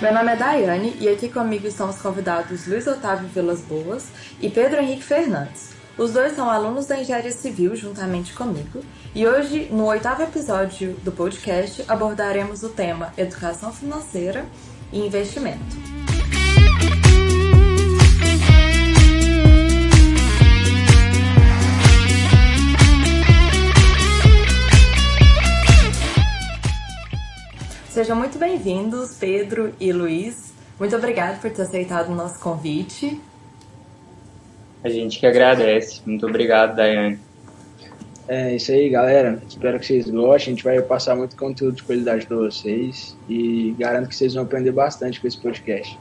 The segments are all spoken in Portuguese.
Meu nome é Daiane e aqui comigo estão os convidados Luiz Otávio Vilas Boas e Pedro Henrique Fernandes. Os dois são alunos da Engenharia Civil juntamente comigo e hoje, no oitavo episódio do podcast, abordaremos o tema Educação Financeira e Investimento. Sejam muito bem-vindos, Pedro e Luiz. Muito obrigada por ter aceitado o nosso convite. A gente que agradece. Muito obrigado, Daiane. É isso aí, galera. Espero que vocês gostem. A gente vai passar muito conteúdo de qualidade para vocês e garanto que vocês vão aprender bastante com esse podcast.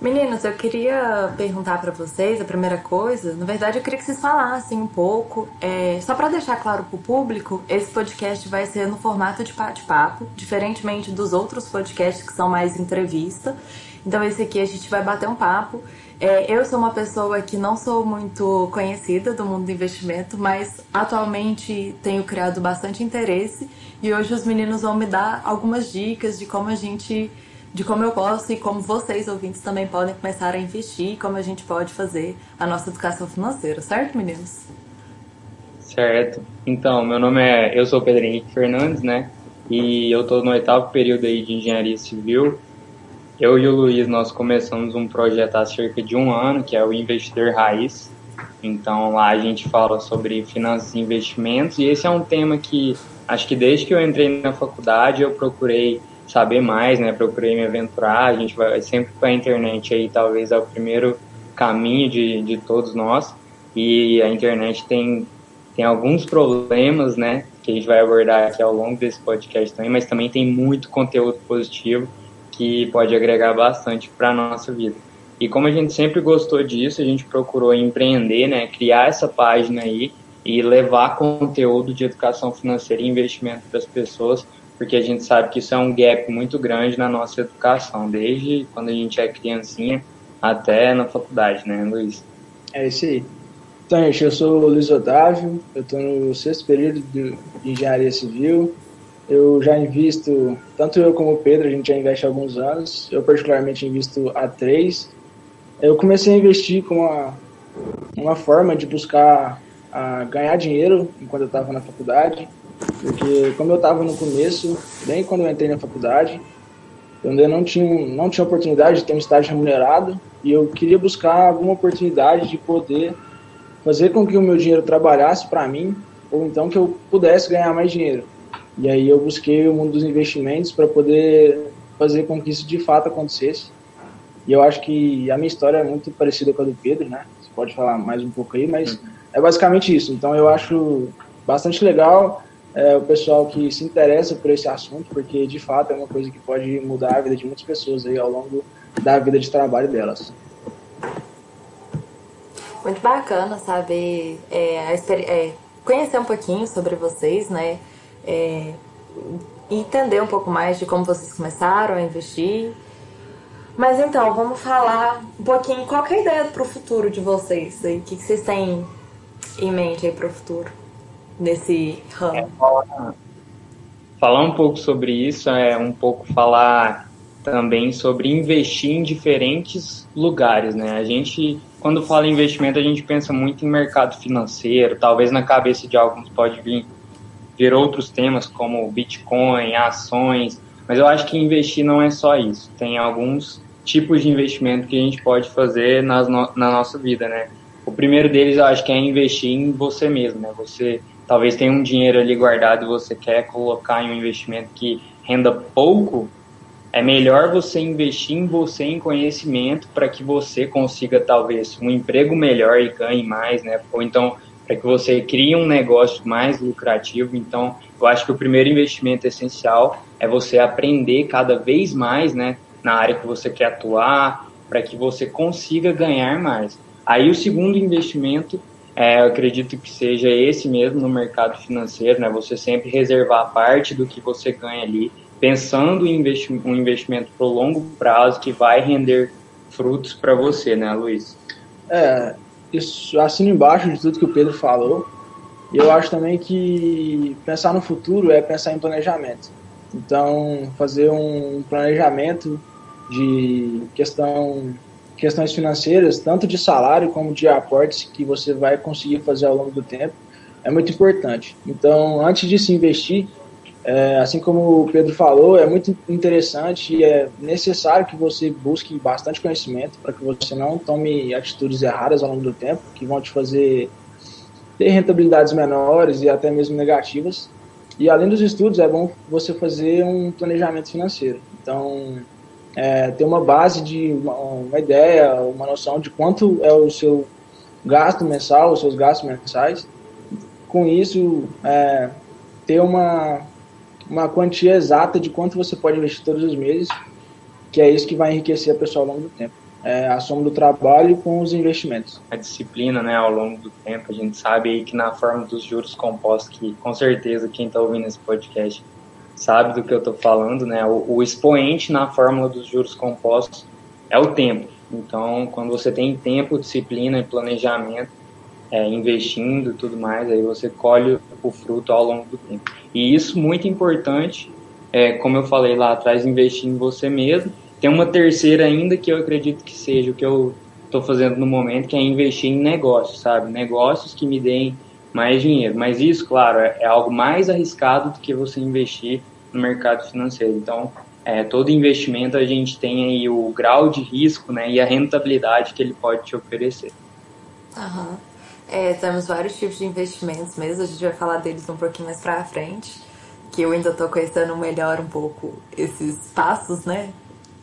Meninos, eu queria perguntar para vocês a primeira coisa. Na verdade, eu queria que vocês falassem um pouco, é, só para deixar claro para o público, esse podcast vai ser no formato de bate-papo, diferentemente dos outros podcasts que são mais entrevista. Então, esse aqui a gente vai bater um papo. É, eu sou uma pessoa que não sou muito conhecida do mundo do investimento, mas atualmente tenho criado bastante interesse e hoje os meninos vão me dar algumas dicas de como a gente de como eu posso e como vocês, ouvintes, também podem começar a investir e como a gente pode fazer a nossa educação financeira, certo, meninos? Certo. Então, meu nome é. Eu sou Pedro Henrique Fernandes, né? E eu estou no oitavo período aí de engenharia civil. Eu e o Luiz, nós começamos um projeto há cerca de um ano, que é o Investidor Raiz. Então, lá a gente fala sobre finanças e investimentos. E esse é um tema que, acho que desde que eu entrei na faculdade, eu procurei saber mais, né? Procurei me aventurar. A gente vai sempre para a internet aí, talvez é o primeiro caminho de, de todos nós. E a internet tem, tem alguns problemas, né? Que a gente vai abordar aqui ao longo desse podcast também, mas também tem muito conteúdo positivo que pode agregar bastante para a nossa vida. E como a gente sempre gostou disso, a gente procurou empreender, né? Criar essa página aí e levar conteúdo de educação financeira e investimento para as pessoas porque a gente sabe que isso é um gap muito grande na nossa educação, desde quando a gente é criancinha até na faculdade, né, Luiz? É isso aí. Então, gente, eu sou o Luiz Otávio, eu estou no sexto período de Engenharia Civil. Eu já invisto, tanto eu como o Pedro, a gente já investe há alguns anos. Eu, particularmente, invisto há três. Eu comecei a investir com uma, uma forma de buscar a ganhar dinheiro enquanto eu estava na faculdade. Porque como eu estava no começo, bem quando eu entrei na faculdade, eu ainda não tinha, não tinha oportunidade de ter um estágio remunerado e eu queria buscar alguma oportunidade de poder fazer com que o meu dinheiro trabalhasse para mim ou então que eu pudesse ganhar mais dinheiro. E aí eu busquei o mundo dos investimentos para poder fazer com que isso de fato acontecesse. E eu acho que a minha história é muito parecida com a do Pedro, né? Você pode falar mais um pouco aí, mas uhum. é basicamente isso. Então eu acho bastante legal é, o pessoal que se interessa por esse assunto, porque de fato é uma coisa que pode mudar a vida de muitas pessoas aí ao longo da vida de trabalho delas. Muito bacana saber, é, é, conhecer um pouquinho sobre vocês, né? É, entender um pouco mais de como vocês começaram a investir. Mas então, vamos falar um pouquinho qual é a ideia para o futuro de vocês? O que, que vocês têm em mente aí para o futuro? Nesse ramo? É, falar, falar um pouco sobre isso é um pouco falar também sobre investir em diferentes lugares, né? A gente, quando fala em investimento, a gente pensa muito em mercado financeiro, talvez na cabeça de alguns pode vir, vir outros temas como Bitcoin, ações, mas eu acho que investir não é só isso. Tem alguns tipos de investimento que a gente pode fazer nas no, na nossa vida, né? O primeiro deles eu acho que é investir em você mesmo, né? Você talvez tenha um dinheiro ali guardado e você quer colocar em um investimento que renda pouco, é melhor você investir em você em conhecimento para que você consiga talvez um emprego melhor e ganhe mais, né? Ou então para que você crie um negócio mais lucrativo. Então, eu acho que o primeiro investimento essencial é você aprender cada vez mais, né, na área que você quer atuar, para que você consiga ganhar mais. Aí o segundo investimento é, eu acredito que seja esse mesmo no mercado financeiro, né? Você sempre reservar parte do que você ganha ali, pensando em investi um investimento para o longo prazo que vai render frutos para você, né, Luiz? É, isso assino embaixo de tudo que o Pedro falou. E eu acho também que pensar no futuro é pensar em planejamento. Então, fazer um planejamento de questão, questões financeiras, tanto de salário como de aportes que você vai conseguir fazer ao longo do tempo, é muito importante. Então, antes de se investir, é, assim como o Pedro falou, é muito interessante e é necessário que você busque bastante conhecimento para que você não tome atitudes erradas ao longo do tempo, que vão te fazer ter rentabilidades menores e até mesmo negativas. E além dos estudos, é bom você fazer um planejamento financeiro. Então, é, ter uma base de uma, uma, ideia, uma noção de quanto é o seu gasto mensal, os seus gastos mensais. Com isso, é, ter uma uma quantia exata de quanto você pode investir todos os meses, que é isso que vai enriquecer a pessoa ao longo do tempo. É a soma do trabalho com os investimentos. A disciplina, né, ao longo do tempo, a gente sabe aí que na forma dos juros compostos, que com certeza quem está ouvindo esse podcast sabe do que eu estou falando, né, o, o expoente na fórmula dos juros compostos é o tempo. Então, quando você tem tempo, disciplina e planejamento, é, investindo tudo mais, aí você colhe o fruto ao longo do tempo. E isso muito importante, é, como eu falei lá atrás, investir em você mesmo. Tem uma terceira ainda que eu acredito que seja o que eu estou fazendo no momento, que é investir em negócios, sabe? Negócios que me deem mais dinheiro. Mas isso, claro, é, é algo mais arriscado do que você investir no mercado financeiro. Então, é, todo investimento a gente tem aí o grau de risco né, e a rentabilidade que ele pode te oferecer. Uhum. É, temos vários tipos de investimentos mesmo, a gente vai falar deles um pouquinho mais pra frente, que eu ainda tô conhecendo melhor um pouco esses passos, né?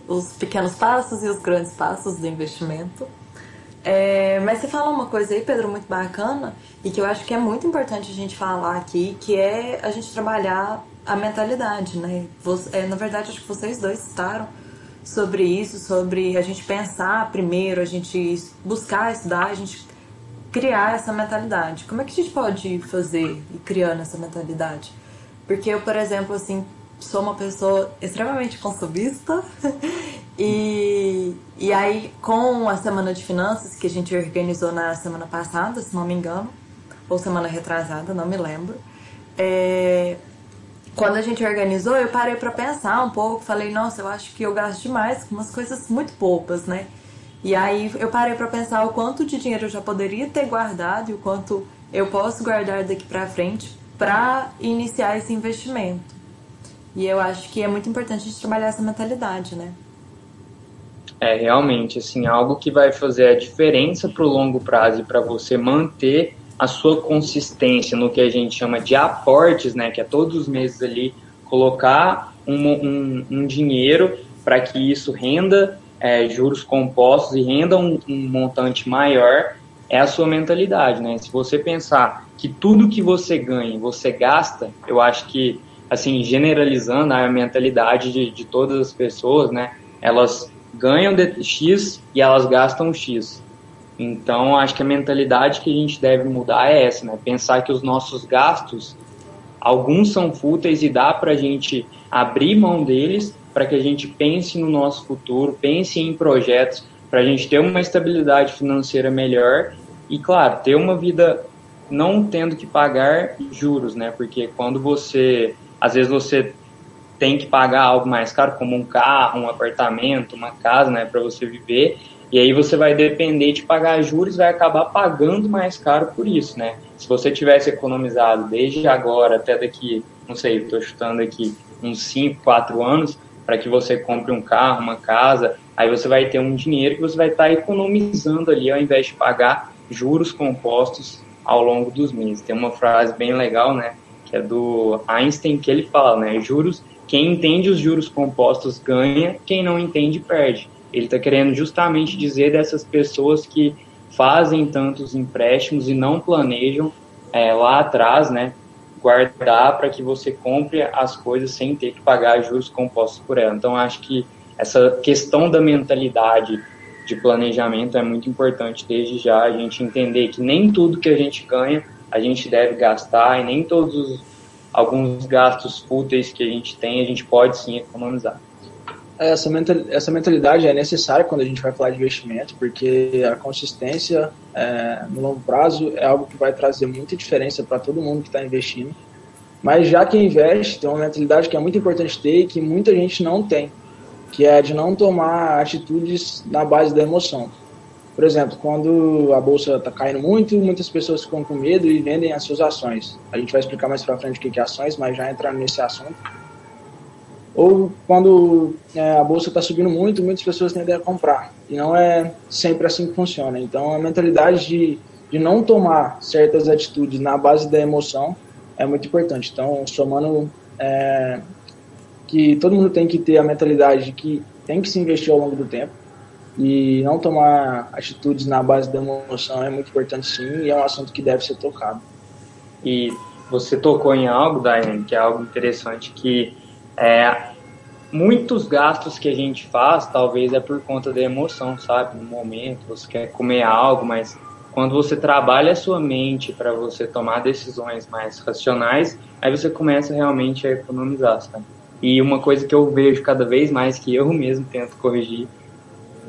Os pequenos passos e os grandes passos do investimento. É, mas você falou uma coisa aí, Pedro, muito bacana, e que eu acho que é muito importante a gente falar aqui, que é a gente trabalhar a mentalidade, né? Você, é, na verdade, acho que vocês dois citaram sobre isso, sobre a gente pensar primeiro, a gente buscar estudar, a gente criar essa mentalidade. Como é que a gente pode fazer e criando essa mentalidade? Porque eu, por exemplo, assim, sou uma pessoa extremamente consumista e, e aí com a semana de finanças que a gente organizou na semana passada, se não me engano, ou semana retrasada, não me lembro. É, quando a gente organizou, eu parei para pensar um pouco, falei, nossa, eu acho que eu gasto demais com umas coisas muito poucas, né? E aí eu parei para pensar o quanto de dinheiro eu já poderia ter guardado e o quanto eu posso guardar daqui para frente para iniciar esse investimento. E eu acho que é muito importante a gente trabalhar essa mentalidade, né? É realmente assim algo que vai fazer a diferença para o longo prazo e para você manter a sua consistência no que a gente chama de aportes, né? Que é todos os meses ali colocar um, um, um dinheiro para que isso renda é, juros compostos e renda um, um, montante maior é a sua mentalidade, né? Se você pensar que tudo que você ganha você gasta, eu acho que, assim, generalizando a mentalidade de, de todas as pessoas, né? Elas ganham de X e elas gastam X. Então, acho que a mentalidade que a gente deve mudar é essa, né? Pensar que os nossos gastos, alguns são fúteis e dá para a gente abrir mão deles para que a gente pense no nosso futuro, pense em projetos para a gente ter uma estabilidade financeira melhor e, claro, ter uma vida não tendo que pagar juros, né? Porque quando você, às vezes você tem que pagar algo mais caro, como um carro, um apartamento, uma casa, né, para você viver, e aí você vai depender de pagar juros, vai acabar pagando mais caro por isso, né? Se você tivesse economizado desde agora até daqui, não sei, estou chutando aqui uns 5, 4 anos, para que você compre um carro, uma casa, aí você vai ter um dinheiro que você vai estar tá economizando ali ao invés de pagar juros compostos ao longo dos meses. Tem uma frase bem legal, né, que é do Einstein que ele fala, né, juros, quem entende os juros compostos ganha, quem não entende perde. Ele está querendo justamente dizer dessas pessoas que fazem tantos empréstimos e não planejam é, lá atrás, né, guardar para que você compre as coisas sem ter que pagar juros compostos por ela. Então, acho que essa questão da mentalidade de planejamento é muito importante desde já a gente entender que nem tudo que a gente ganha a gente deve gastar e nem todos os, alguns gastos fúteis que a gente tem a gente pode sim economizar. Essa, essa mentalidade é necessária quando a gente vai falar de investimento, porque a consistência é, no longo prazo é algo que vai trazer muita diferença para todo mundo que está investindo. Mas já quem investe tem uma mentalidade que é muito importante ter e que muita gente não tem, que é de não tomar atitudes na base da emoção. Por exemplo, quando a bolsa está caindo muito, muitas pessoas ficam com medo e vendem as suas ações. A gente vai explicar mais para frente o que é ações, mas já entrar nesse assunto. Ou quando é, a bolsa está subindo muito, muitas pessoas tendem a comprar. E não é sempre assim que funciona. Então, a mentalidade de, de não tomar certas atitudes na base da emoção é muito importante. Então, somando é, que todo mundo tem que ter a mentalidade de que tem que se investir ao longo do tempo e não tomar atitudes na base da emoção é muito importante sim e é um assunto que deve ser tocado. E você tocou em algo, Daiane, que é algo interessante, que é, muitos gastos que a gente faz, talvez é por conta da emoção, sabe? No momento, você quer comer algo, mas quando você trabalha a sua mente para você tomar decisões mais racionais, aí você começa realmente a economizar, sabe? E uma coisa que eu vejo cada vez mais, que eu mesmo tento corrigir,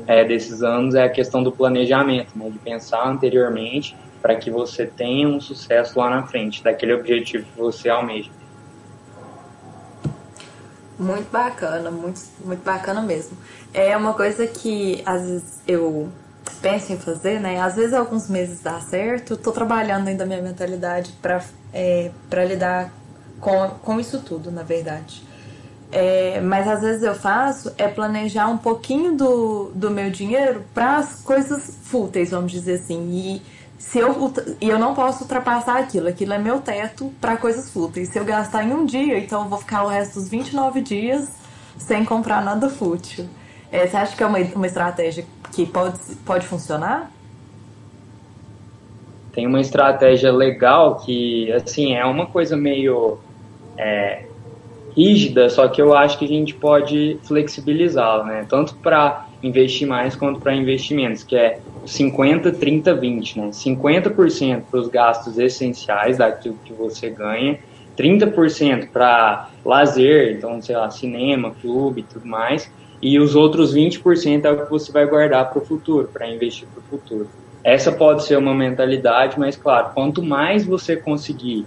é, desses anos é a questão do planejamento, né, de pensar anteriormente para que você tenha um sucesso lá na frente, daquele objetivo que você almeja. Muito bacana, muito, muito bacana mesmo. É uma coisa que às vezes eu penso em fazer, né? Às vezes alguns meses dá certo, tô trabalhando ainda a minha mentalidade para é, lidar com, com isso tudo, na verdade. É, mas às vezes eu faço é planejar um pouquinho do, do meu dinheiro para as coisas fúteis, vamos dizer assim. E se eu, e eu não posso ultrapassar aquilo, aquilo é meu teto para coisas fúteis. Se eu gastar em um dia, então eu vou ficar o resto dos 29 dias sem comprar nada fútil. É, você acha que é uma, uma estratégia que pode, pode funcionar? Tem uma estratégia legal que, assim, é uma coisa meio. É, rígida, só que eu acho que a gente pode flexibilizá-la, né? Tanto para investir mais quanto para investimentos, que é 50, 30, 20, né? 50% para os gastos essenciais daquilo que você ganha, 30% para lazer, então, sei lá, cinema, clube e tudo mais, e os outros 20% é o que você vai guardar para o futuro, para investir para o futuro. Essa pode ser uma mentalidade, mas claro, quanto mais você conseguir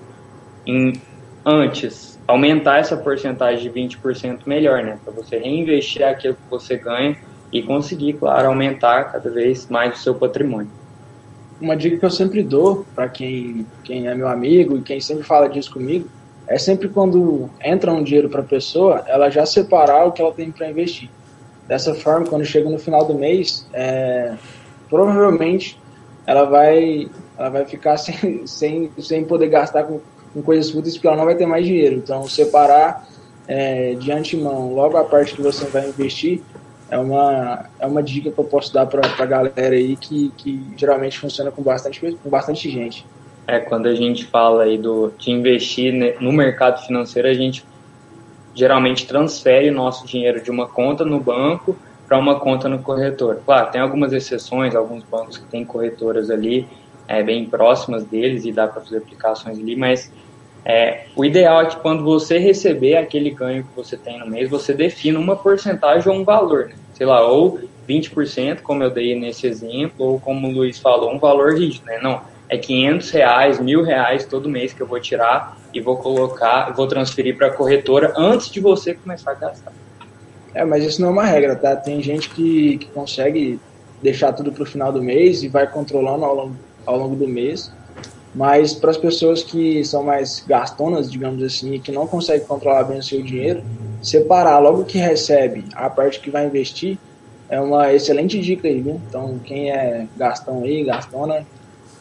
em, antes aumentar essa porcentagem de 20% melhor, né? Para você reinvestir aquilo que você ganha e conseguir, claro, aumentar cada vez mais o seu patrimônio. Uma dica que eu sempre dou para quem, quem é meu amigo e quem sempre fala disso comigo é sempre quando entra um dinheiro para a pessoa, ela já separar o que ela tem para investir. Dessa forma, quando chega no final do mês, é, provavelmente ela vai, ela vai ficar sem, sem, sem poder gastar com com coisas fúteis porque ela não vai ter mais dinheiro. Então, separar é, de antemão logo a parte que você vai investir é uma, é uma dica que eu posso dar para a galera aí que, que geralmente funciona com bastante, com bastante gente. É, quando a gente fala aí do, de investir no mercado financeiro, a gente geralmente transfere nosso dinheiro de uma conta no banco para uma conta no corretor. Claro, tem algumas exceções, alguns bancos que têm corretoras ali é, bem próximas deles e dá para fazer aplicações ali, mas é, o ideal é que quando você receber aquele ganho que você tem no mês, você defina uma porcentagem ou um valor, né? sei lá, ou 20%, como eu dei nesse exemplo, ou como o Luiz falou, um valor rígido, né? Não, é 500 reais, mil reais todo mês que eu vou tirar e vou colocar, vou transferir para a corretora antes de você começar a gastar. É, mas isso não é uma regra, tá? Tem gente que, que consegue deixar tudo para o final do mês e vai controlando ao longo ao longo do mês. Mas para as pessoas que são mais gastonas, digamos assim, e que não conseguem controlar bem o seu dinheiro, separar logo que recebe a parte que vai investir é uma excelente dica aí, viu? Então, quem é gastão aí, gastona,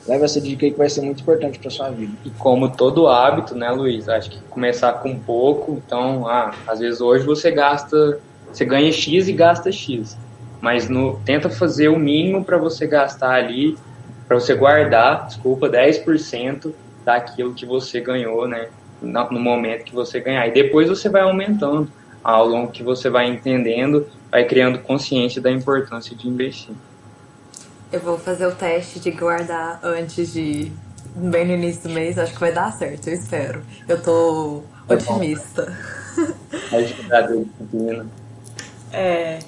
leva essa dica aí que vai ser muito importante para sua vida. E como todo hábito, né, Luiz? Acho que começar com pouco, então, ah, às vezes hoje você gasta, você ganha X e gasta X. Mas no, tenta fazer o mínimo para você gastar ali para você guardar, desculpa, 10% daquilo que você ganhou, né, no momento que você ganhar. E depois você vai aumentando ao longo que você vai entendendo, vai criando consciência da importância de investir. Eu vou fazer o teste de guardar antes de bem no início do mês, acho que vai dar certo, eu espero. Eu tô é otimista. Ajudado, É,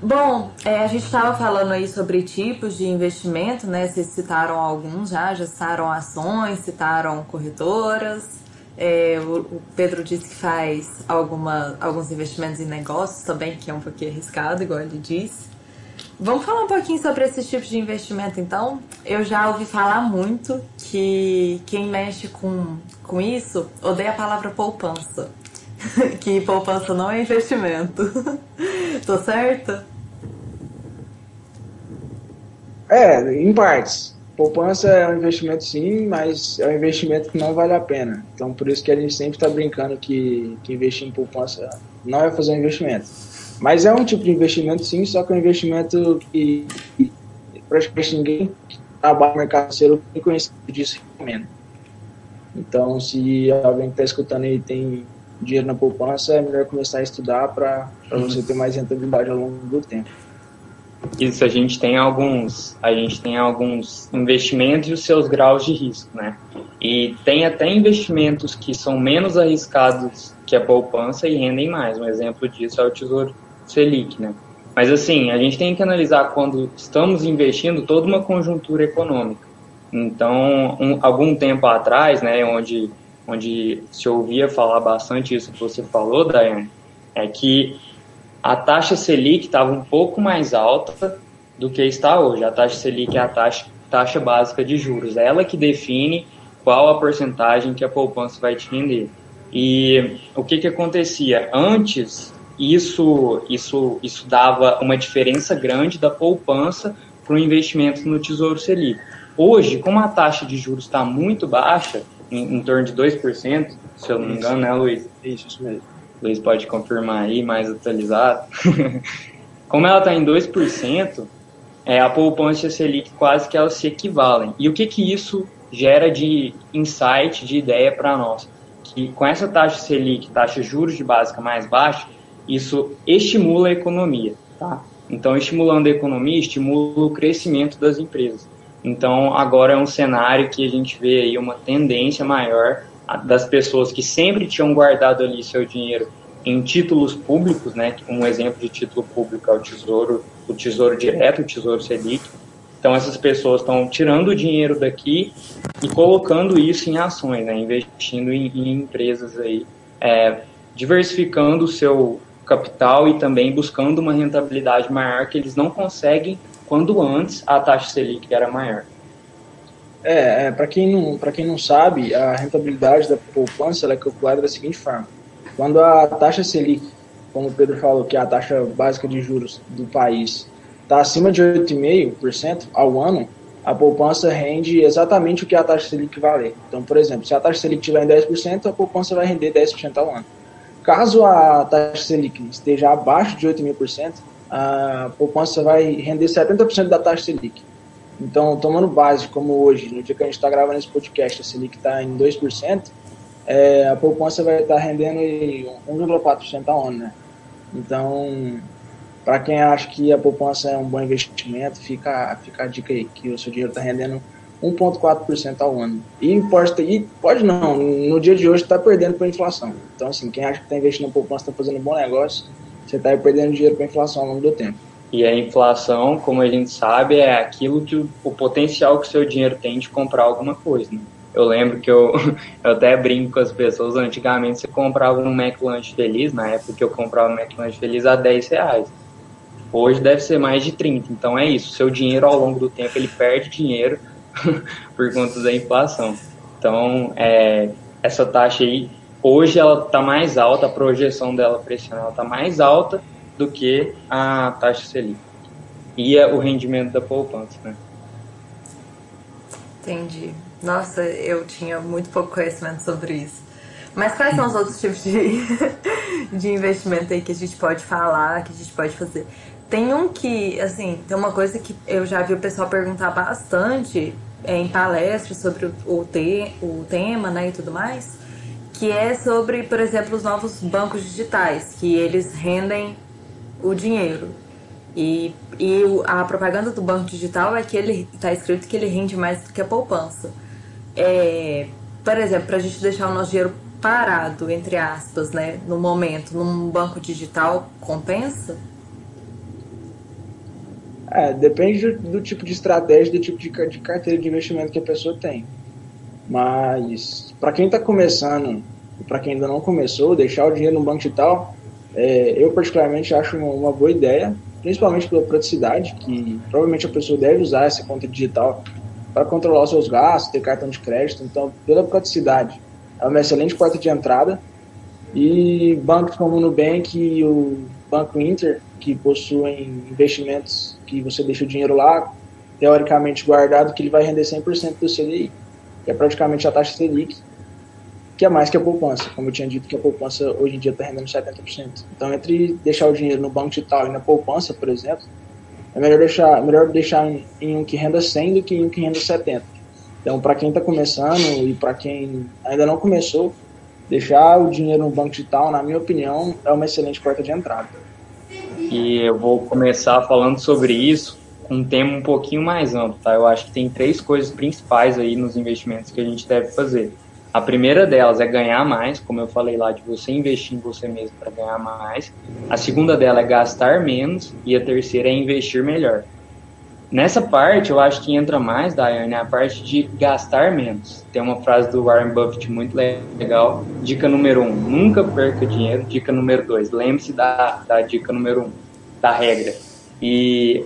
Bom, é, a gente estava falando aí sobre tipos de investimento, né? Vocês citaram alguns já, já citaram ações, citaram corretoras. É, o, Pedro disse que faz alguma, alguns investimentos em negócios também, que é um pouquinho arriscado, igual ele disse. Vamos falar um pouquinho sobre esses tipos de investimento, então? Eu já ouvi falar muito que quem mexe com, com isso odeia a palavra poupança. que poupança não é investimento. Tô certa? É, em partes. Poupança é um investimento sim, mas é um investimento que não vale a pena. Então por isso que a gente sempre está brincando que, que investir em poupança não é fazer um investimento. Mas é um tipo de investimento sim, só que é um investimento que, que praticamente ninguém que trabalha no mercado financeiro tem conhecimento disso recomenda. Então se alguém que está escutando aí tem dinheiro na poupança, é melhor começar a estudar para uhum. você ter mais rentabilidade ao longo do tempo. Isso, a gente tem alguns, a gente tem alguns investimentos e os seus graus de risco, né? E tem até investimentos que são menos arriscados que a poupança e rendem mais. Um exemplo disso é o Tesouro Selic, né? Mas assim, a gente tem que analisar quando estamos investindo toda uma conjuntura econômica. Então, um, algum tempo atrás, né, onde onde se ouvia falar bastante isso que você falou, Daiane, é que a taxa Selic estava um pouco mais alta do que está hoje. A taxa Selic é a taxa, taxa básica de juros. É ela que define qual a porcentagem que a poupança vai te render. E o que, que acontecia? Antes, isso, isso, isso dava uma diferença grande da poupança para o investimento no Tesouro Selic. Hoje, como a taxa de juros está muito baixa, em, em torno de 2%, se eu não me engano, né, Luiz? Isso, isso mesmo. Luiz pode confirmar aí, mais atualizado. Como ela está em 2%, é, a poupança Selic quase que elas se equivalem. E o que, que isso gera de insight, de ideia para nós? Que com essa taxa Selic, taxa de juros de básica mais baixa, isso estimula a economia. Tá? Então, estimulando a economia, estimula o crescimento das empresas. Então, agora é um cenário que a gente vê aí uma tendência maior das pessoas que sempre tinham guardado ali seu dinheiro em títulos públicos, né? Um exemplo de título público é o Tesouro, o Tesouro Direto, o Tesouro Selic. Então essas pessoas estão tirando o dinheiro daqui e colocando isso em ações, né? Investindo em, em empresas aí, é, diversificando o seu capital e também buscando uma rentabilidade maior que eles não conseguem quando antes a taxa Selic era maior. É, é para quem, não, quem não sabe, a rentabilidade da poupança é calculada da seguinte forma. Quando a taxa Selic, como o Pedro falou, que é a taxa básica de juros do país, está acima de 8,5% ao ano, a poupança rende exatamente o que a taxa Selic vale. Então, por exemplo, se a taxa Selic estiver em 10%, a poupança vai render 10% ao ano. Caso a taxa Selic esteja abaixo de 8,5%, a poupança vai render 70% da taxa Selic. Então, tomando base, como hoje, no dia que a gente está gravando esse podcast, a Selic está em 2%, é, a poupança vai estar tá rendendo 1,4% ao ano, né? Então, para quem acha que a poupança é um bom investimento, fica, fica a dica aí, que o seu dinheiro está rendendo 1,4% ao ano. E pode, e pode não, no dia de hoje está perdendo para a inflação. Então, assim, quem acha que está investindo na poupança está fazendo um bom negócio, você está perdendo dinheiro para a inflação ao longo do tempo. E a inflação, como a gente sabe, é aquilo que o, o potencial que o seu dinheiro tem de comprar alguma coisa. Né? Eu lembro que eu, eu até brinco com as pessoas, antigamente você comprava um McLanche Feliz, na época que eu comprava um McLanche Feliz a 10 reais. Hoje deve ser mais de 30. Então é isso, seu dinheiro ao longo do tempo ele perde dinheiro por conta da inflação. Então, é, essa taxa aí Hoje ela está mais alta, a projeção dela para esse ano está mais alta do que a taxa Selic. E é o rendimento da poupança, né? Entendi. Nossa, eu tinha muito pouco conhecimento sobre isso. Mas quais são os outros tipos de, de investimento aí que a gente pode falar, que a gente pode fazer? Tem um que, assim, tem uma coisa que eu já vi o pessoal perguntar bastante é, em palestras sobre o, o, te, o tema, né, e tudo mais, que é sobre, por exemplo, os novos bancos digitais, que eles rendem o dinheiro. E, e a propaganda do banco digital é que ele está escrito que ele rende mais do que a poupança. É, por exemplo, para a gente deixar o nosso dinheiro parado, entre aspas, né, no momento, num banco digital, compensa? É, depende do, do tipo de estratégia, do tipo de, de carteira de investimento que a pessoa tem. Mas para quem está começando para quem ainda não começou, deixar o dinheiro no banco digital, é, eu particularmente acho uma, uma, boa ideia, principalmente pela praticidade, que provavelmente a pessoa deve usar essa conta digital para controlar os seus gastos, ter cartão de crédito. Então, pela praticidade, é uma excelente porta de entrada. E bancos como o Nubank e o Banco Inter, que possuem investimentos que você deixa o dinheiro lá, teoricamente guardado, que ele vai render 100% do CDI, que é praticamente a taxa Selic, que é mais que a poupança. Como eu tinha dito, que a poupança hoje em dia está rendendo 70%. Então, entre deixar o dinheiro no banco digital e na poupança, por exemplo, é melhor deixar, melhor deixar em, em um que renda 100 do que em um que renda 70. Então, para quem está começando e para quem ainda não começou, deixar o dinheiro no banco digital, na minha opinião, é uma excelente porta de entrada. E eu vou começar falando sobre isso um tema um pouquinho mais amplo, tá? Eu acho que tem três coisas principais aí nos investimentos que a gente deve fazer. A primeira delas é ganhar mais, como eu falei lá, de você investir em você mesmo para ganhar mais. A segunda dela é gastar menos. E a terceira é investir melhor. Nessa parte, eu acho que entra mais, Daiane, a parte de gastar menos. Tem uma frase do Warren Buffett muito legal. Dica número um, nunca perca dinheiro. Dica número dois, lembre-se da, da dica número um, da regra. E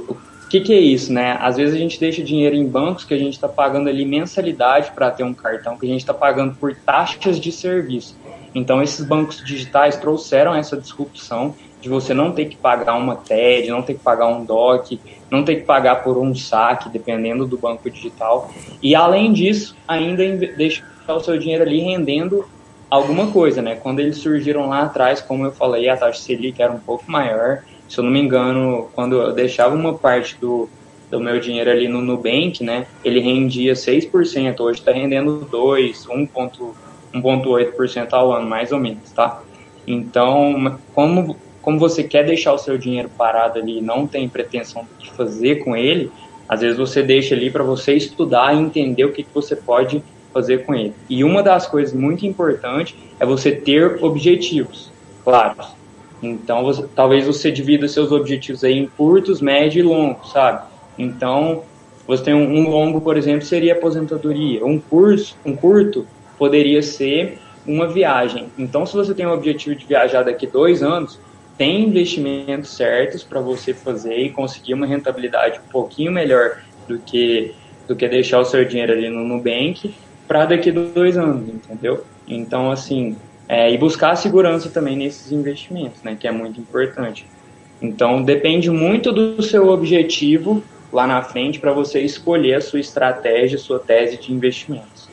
que, que é isso, né? Às vezes a gente deixa dinheiro em bancos que a gente está pagando ali mensalidade para ter um cartão, que a gente está pagando por taxas de serviço. Então, esses bancos digitais trouxeram essa disrupção de você não ter que pagar uma TED, não ter que pagar um DOC, não ter que pagar por um saque, dependendo do banco digital. E, além disso, ainda deixar o seu dinheiro ali rendendo alguma coisa, né? Quando eles surgiram lá atrás, como eu falei, a taxa Selic era um pouco maior, se eu não me engano, quando eu deixava uma parte do, do meu dinheiro ali no Nubank, né, ele rendia 6%, hoje está rendendo 2%, 1,8% ao ano, mais ou menos, tá? Então, como, como você quer deixar o seu dinheiro parado ali e não tem pretensão de fazer com ele, às vezes você deixa ali para você estudar e entender o que, que você pode fazer com ele. E uma das coisas muito importantes é você ter objetivos claros. Então, você, talvez você divida seus objetivos aí em curtos, médio e longos, sabe? Então, você tem um, um, longo, por exemplo, seria aposentadoria. Um curso, um curto poderia ser uma viagem. Então, se você tem o objetivo de viajar daqui dois anos, tem investimentos certos para você fazer e conseguir uma rentabilidade um pouquinho melhor do que do que deixar o seu dinheiro ali no Nubank para daqui dois anos, entendeu? Então, assim, é, e buscar segurança também nesses investimentos, né, que é muito importante. Então, depende muito do seu objetivo lá na frente para você escolher a sua estratégia, sua tese de investimentos.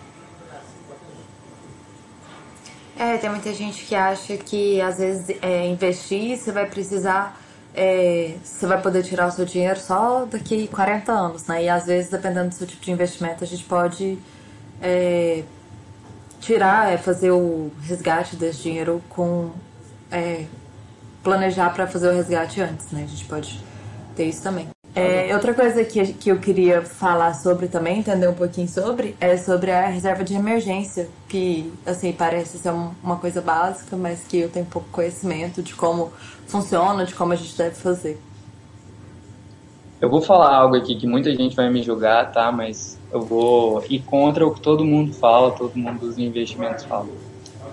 É, tem muita gente que acha que às vezes é, investir você vai precisar, é, você vai poder tirar o seu dinheiro só daqui 40 anos, né? E às vezes, dependendo do seu tipo de investimento, a gente pode é, tirar, é fazer o resgate desse dinheiro com. É, planejar para fazer o resgate antes, né? A gente pode ter isso também. É, outra coisa que, que eu queria falar sobre também, entender um pouquinho sobre, é sobre a reserva de emergência, que, assim, parece ser uma coisa básica, mas que eu tenho pouco conhecimento de como funciona, de como a gente deve fazer. Eu vou falar algo aqui que muita gente vai me julgar, tá? Mas eu vou ir contra o que todo mundo fala, todo mundo dos investimentos fala.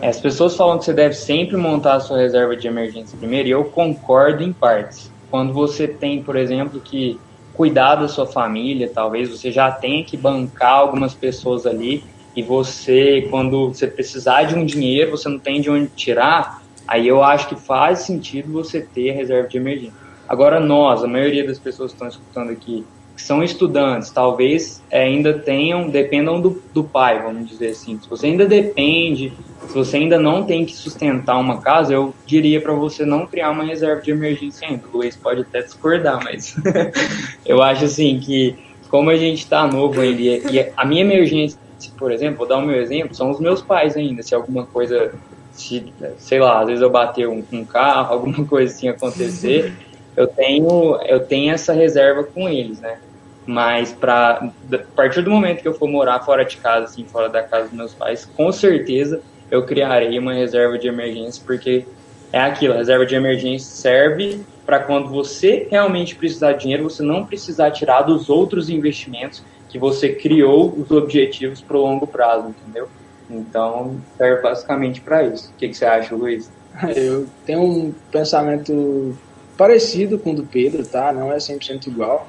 As pessoas falam que você deve sempre montar a sua reserva de emergência primeiro, e eu concordo em partes. Quando você tem, por exemplo, que cuidar da sua família, talvez você já tenha que bancar algumas pessoas ali, e você, quando você precisar de um dinheiro, você não tem de onde tirar, aí eu acho que faz sentido você ter reserva de emergência. Agora, nós, a maioria das pessoas que estão escutando aqui, que são estudantes, talvez é, ainda tenham, dependam do, do pai, vamos dizer assim. Se você ainda depende, se você ainda não tem que sustentar uma casa, eu diria para você não criar uma reserva de emergência ainda. O Luiz pode até discordar, mas eu acho assim que, como a gente está novo ainda, e a minha emergência, por exemplo, vou dar o meu exemplo, são os meus pais ainda. Se alguma coisa, se, sei lá, às vezes eu bater um, um carro, alguma coisa assim acontecer eu tenho, eu tenho essa reserva com eles, né? Mas para a partir do momento que eu for morar fora de casa, assim, fora da casa dos meus pais, com certeza eu criarei uma reserva de emergência, porque é aquilo, a reserva de emergência serve para quando você realmente precisar de dinheiro, você não precisar tirar dos outros investimentos que você criou os objetivos para o longo prazo, entendeu? Então, serve basicamente para isso. O que, que você acha, Luiz? Eu tenho um pensamento parecido com o do Pedro, tá? Não é 100% igual.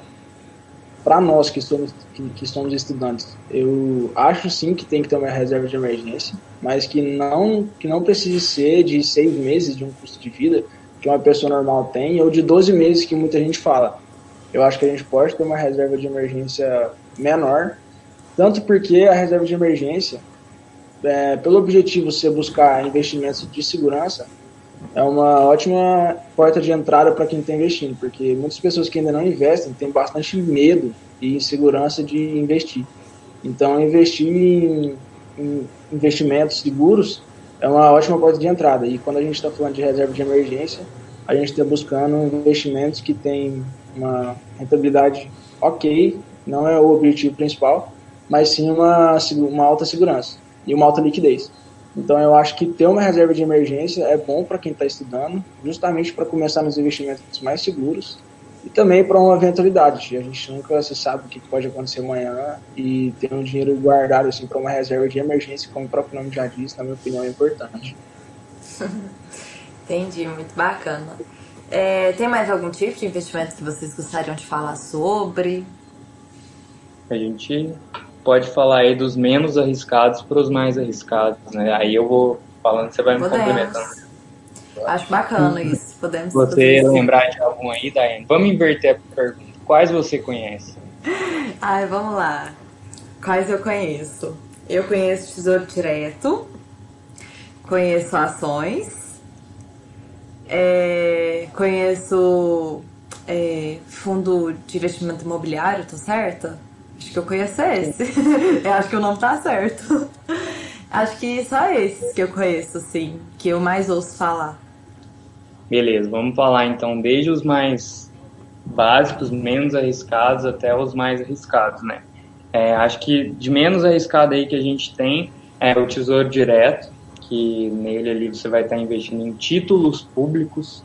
Para nós que somos, que, que somos estudantes, eu acho sim que tem que ter uma reserva de emergência, mas que não, que não precise ser de seis meses de um custo de vida que uma pessoa normal tem, ou de 12 meses que muita gente fala. Eu acho que a gente pode ter uma reserva de emergência menor, tanto porque a reserva de emergência, é, pelo objetivo ser buscar investimentos de segurança, é uma ótima porta de entrada para quem está investindo, porque muitas pessoas que ainda não investem têm bastante medo e insegurança de investir. Então, investir em, em investimentos seguros é uma ótima porta de entrada. E quando a gente está falando de reserva de emergência, a gente está buscando investimentos que têm uma rentabilidade ok, não é o objetivo principal, mas sim uma, uma alta segurança e uma alta liquidez. Então eu acho que ter uma reserva de emergência é bom para quem está estudando, justamente para começar nos investimentos mais seguros e também para uma eventualidade. A gente nunca se sabe o que pode acontecer amanhã e ter um dinheiro guardado assim para uma reserva de emergência, como o próprio nome já diz, na minha opinião é importante. Entendi, muito bacana. É, tem mais algum tipo de investimento que vocês gostariam de falar sobre? A gente pode falar aí dos menos arriscados para os mais arriscados, né? Aí eu vou falando, você vai me Podemos. complementando. Acho bacana isso. Podemos Você lembrar de algum aí, Daiane? Vamos inverter a pergunta. Quais você conhece? Ai, vamos lá. Quais eu conheço? Eu conheço Tesouro Direto, conheço ações, é, conheço é, fundo de investimento imobiliário, tô certa? Acho que eu conheço esse. eu acho que o nome tá certo. acho que só esses que eu conheço, sim, que eu mais ouço falar. Beleza, vamos falar então desde os mais básicos, menos arriscados, até os mais arriscados, né? É, acho que de menos arriscado aí que a gente tem é o Tesouro Direto, que nele ali você vai estar investindo em títulos públicos,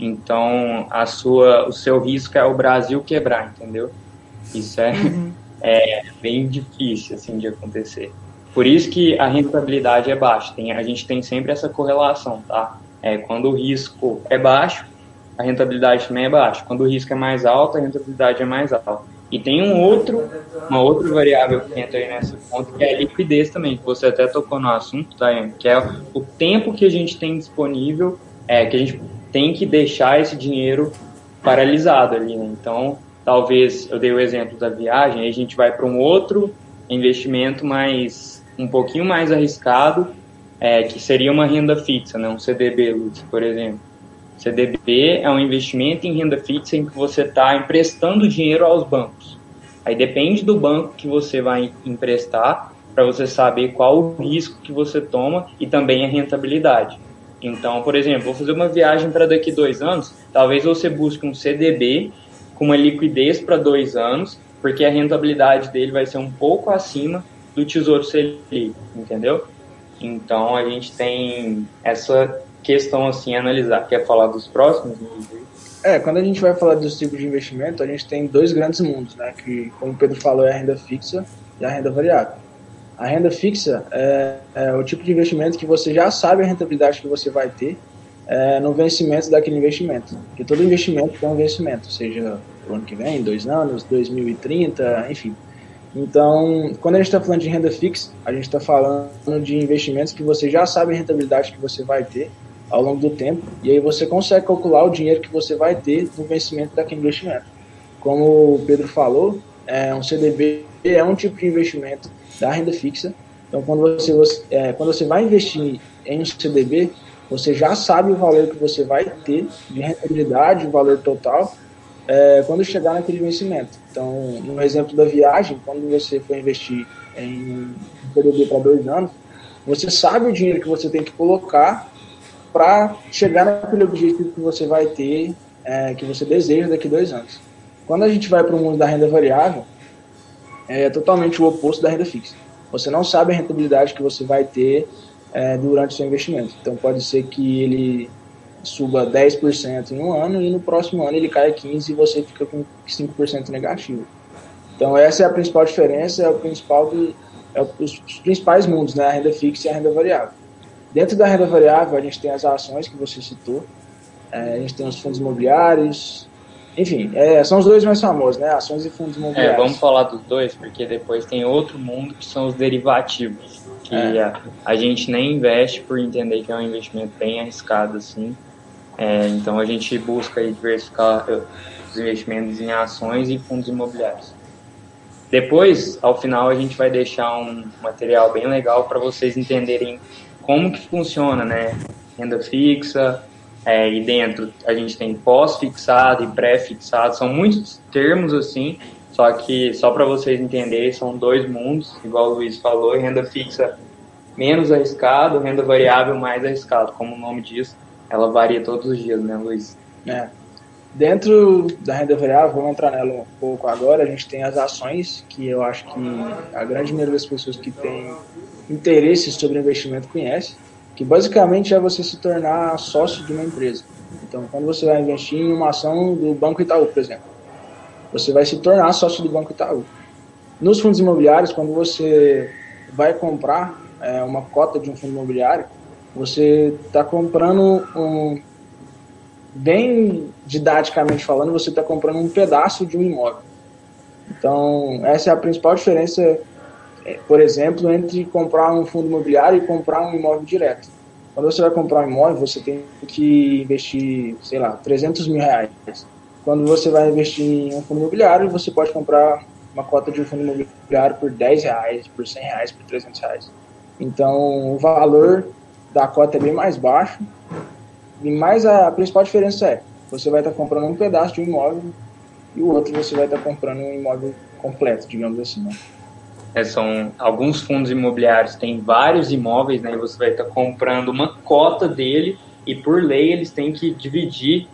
então a sua, o seu risco é o Brasil quebrar, entendeu? Isso é, uhum. é bem difícil assim de acontecer. Por isso que a rentabilidade é baixa. Tem, a gente tem sempre essa correlação, tá? É, quando o risco é baixo, a rentabilidade também é baixa. Quando o risco é mais alto, a rentabilidade é mais alta. E tem um outro, uma outra variável que entra aí nesse ponto, que é a liquidez também, que você até tocou no assunto, Daiane, que é o tempo que a gente tem disponível, é, que a gente tem que deixar esse dinheiro paralisado ali, né? Então, talvez, eu dei o exemplo da viagem, aí a gente vai para um outro investimento mais, um pouquinho mais arriscado, é, que seria uma renda fixa, né? um CDB, Lutz, por exemplo. CDB é um investimento em renda fixa em que você está emprestando dinheiro aos bancos. Aí depende do banco que você vai emprestar para você saber qual o risco que você toma e também a rentabilidade. Então, por exemplo, vou fazer uma viagem para daqui dois anos, talvez você busque um CDB com uma liquidez para dois anos, porque a rentabilidade dele vai ser um pouco acima do Tesouro Selic, entendeu? Então a gente tem essa questão assim a analisar. Quer falar dos próximos? É, quando a gente vai falar dos tipos de investimento, a gente tem dois grandes mundos, né? Que, como o Pedro falou, é a renda fixa e a renda variável. A renda fixa é, é o tipo de investimento que você já sabe a rentabilidade que você vai ter é, no vencimento daquele investimento. Porque todo investimento tem um vencimento, seja o ano que vem, dois anos, 2030, enfim. Então, quando a gente está falando de renda fixa, a gente está falando de investimentos que você já sabe a rentabilidade que você vai ter ao longo do tempo, e aí você consegue calcular o dinheiro que você vai ter no vencimento daquele investimento. Como o Pedro falou, é, um CDB é um tipo de investimento da renda fixa. Então, quando você, é, quando você vai investir em um CDB, você já sabe o valor que você vai ter de rentabilidade, o valor total, é, quando chegar naquele vencimento. Então, no exemplo da viagem, quando você for investir em um CDB para dois anos, você sabe o dinheiro que você tem que colocar para chegar naquele objetivo que você vai ter, é, que você deseja daqui dois anos. Quando a gente vai para o mundo da renda variável, é totalmente o oposto da renda fixa. Você não sabe a rentabilidade que você vai ter é, durante o seu investimento. Então pode ser que ele suba 10% em um ano e no próximo ano ele caia 15% e você fica com 5% negativo. Então essa é a principal diferença, é o principal do, é os, os principais mundos, né? A renda fixa e a renda variável. Dentro da renda variável, a gente tem as ações que você citou, é, a gente tem os fundos imobiliários, enfim, é, são os dois mais famosos, né? Ações e fundos imobiliários. É, vamos falar dos dois, porque depois tem outro mundo que são os derivativos, que é. a, a, gente nem investe por entender que é um investimento bem arriscado, assim. É, então a gente busca diversificar os investimentos em ações e fundos imobiliários. Depois, ao final, a gente vai deixar um material bem legal para vocês entenderem como que funciona, né? Renda fixa, é, e dentro a gente tem pós-fixado e pré-fixado, são muitos termos assim, só que só para vocês entenderem, são dois mundos, igual o Luiz falou, renda fixa menos arriscado, renda variável mais arriscado, como o nome diz, ela varia todos os dias, né, Luiz? É. Dentro da renda variável, vamos entrar nela um pouco agora, a gente tem as ações, que eu acho que a grande maioria das pessoas que tem interesse sobre investimento conhece que basicamente é você se tornar sócio de uma empresa. Então, quando você vai investir em uma ação do Banco Itaú, por exemplo, você vai se tornar sócio do Banco Itaú. Nos fundos imobiliários, quando você vai comprar é, uma cota de um fundo imobiliário, você está comprando um. Bem didaticamente falando, você está comprando um pedaço de um imóvel. Então, essa é a principal diferença é, por exemplo, entre comprar um fundo imobiliário e comprar um imóvel direto. Quando você vai comprar um imóvel, você tem que investir, sei lá, 300 mil reais. Quando você vai investir em um fundo imobiliário, você pode comprar uma cota de um fundo imobiliário por 10 reais, por 100 reais, por 300 reais. Então, o valor da cota é bem mais baixo. E mais a, principal diferença é, você vai estar comprando um pedaço de um imóvel e o outro você vai estar comprando um imóvel completo, digamos assim, né? É, são alguns fundos imobiliários têm vários imóveis, né? E você vai estar comprando uma cota dele e por lei eles têm que dividir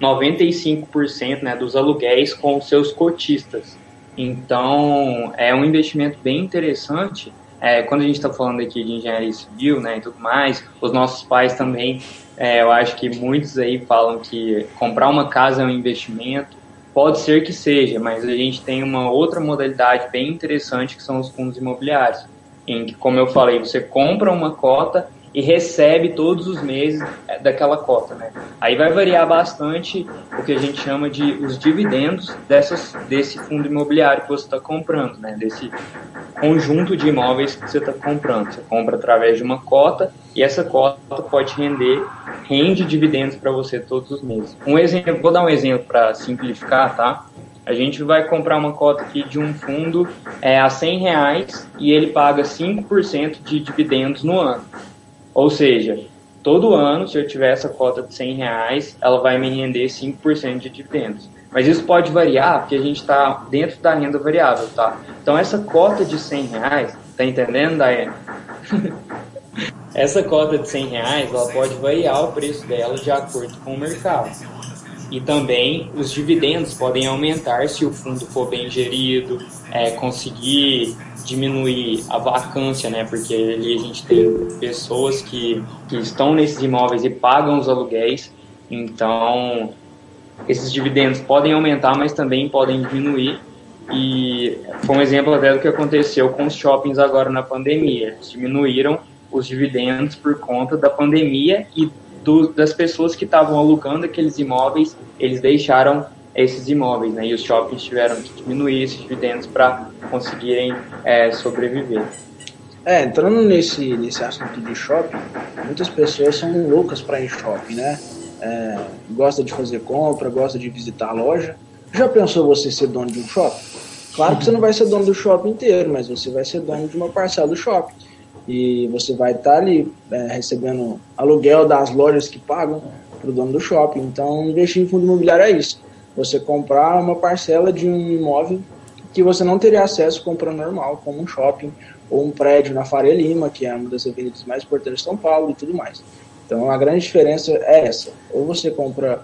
95% né, dos aluguéis com os seus cotistas. Então é um investimento bem interessante. É, quando a gente está falando aqui de engenharia civil, né, e tudo mais, os nossos pais também, é, eu acho que muitos aí falam que comprar uma casa é um investimento. Pode ser que seja, mas a gente tem uma outra modalidade bem interessante que são os fundos imobiliários, em que, como eu falei, você compra uma cota e recebe todos os meses é, daquela cota, né? Aí vai variar bastante o que a gente chama de os dividendos dessas, desse fundo imobiliário que você está comprando, né? Desse conjunto de imóveis que você está comprando. Você compra através de uma cota e essa cota pode render, rende dividendos para você todos os meses. Um exemplo, vou dar um exemplo para simplificar, tá? A gente vai comprar uma cota aqui de um fundo é, a 100 reais e ele paga 5% de dividendos no ano. Ou seja, todo ano, se eu tiver essa cota de 100 reais, ela vai me render 5% de dividendos. Mas isso pode variar, porque a gente está dentro da renda variável, tá? Então, essa cota de 100 reais, tá entendendo, Daiane? essa cota de 100 reais, ela pode variar o preço dela de acordo com o mercado. E também os dividendos podem aumentar se o fundo for bem gerido, é, conseguir diminuir a vacância, né? Porque ali a gente tem pessoas que, que estão nesses imóveis e pagam os aluguéis, então esses dividendos podem aumentar, mas também podem diminuir. E foi um exemplo até do que aconteceu com os shoppings agora na pandemia. Eles diminuíram os dividendos por conta da pandemia e do, das pessoas que estavam alugando aqueles imóveis, eles deixaram esses imóveis, né? E os shoppings tiveram que diminuir esses dividendos para conseguirem é, sobreviver. É, entrando nesse, nesse assunto de shopping, muitas pessoas são loucas para ir shopping, né? É, gosta de fazer compra, gosta de visitar a loja. Já pensou você ser dono de um shopping? Claro que você não vai ser dono do shopping inteiro, mas você vai ser dono de uma parcela do shopping. E você vai estar tá ali é, recebendo aluguel das lojas que pagam para o dono do shopping. Então, investir em fundo imobiliário é isso você comprar uma parcela de um imóvel que você não teria acesso comprando normal, como um shopping ou um prédio na Faria Lima, que é uma das avenidas mais importantes de São Paulo e tudo mais. Então a grande diferença é essa: ou você compra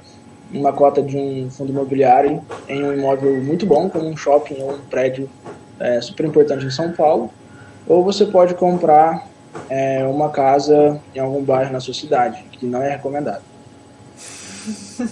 uma cota de um fundo imobiliário em um imóvel muito bom, como um shopping ou um prédio é, super importante em São Paulo, ou você pode comprar é, uma casa em algum bairro na sua cidade, que não é recomendado.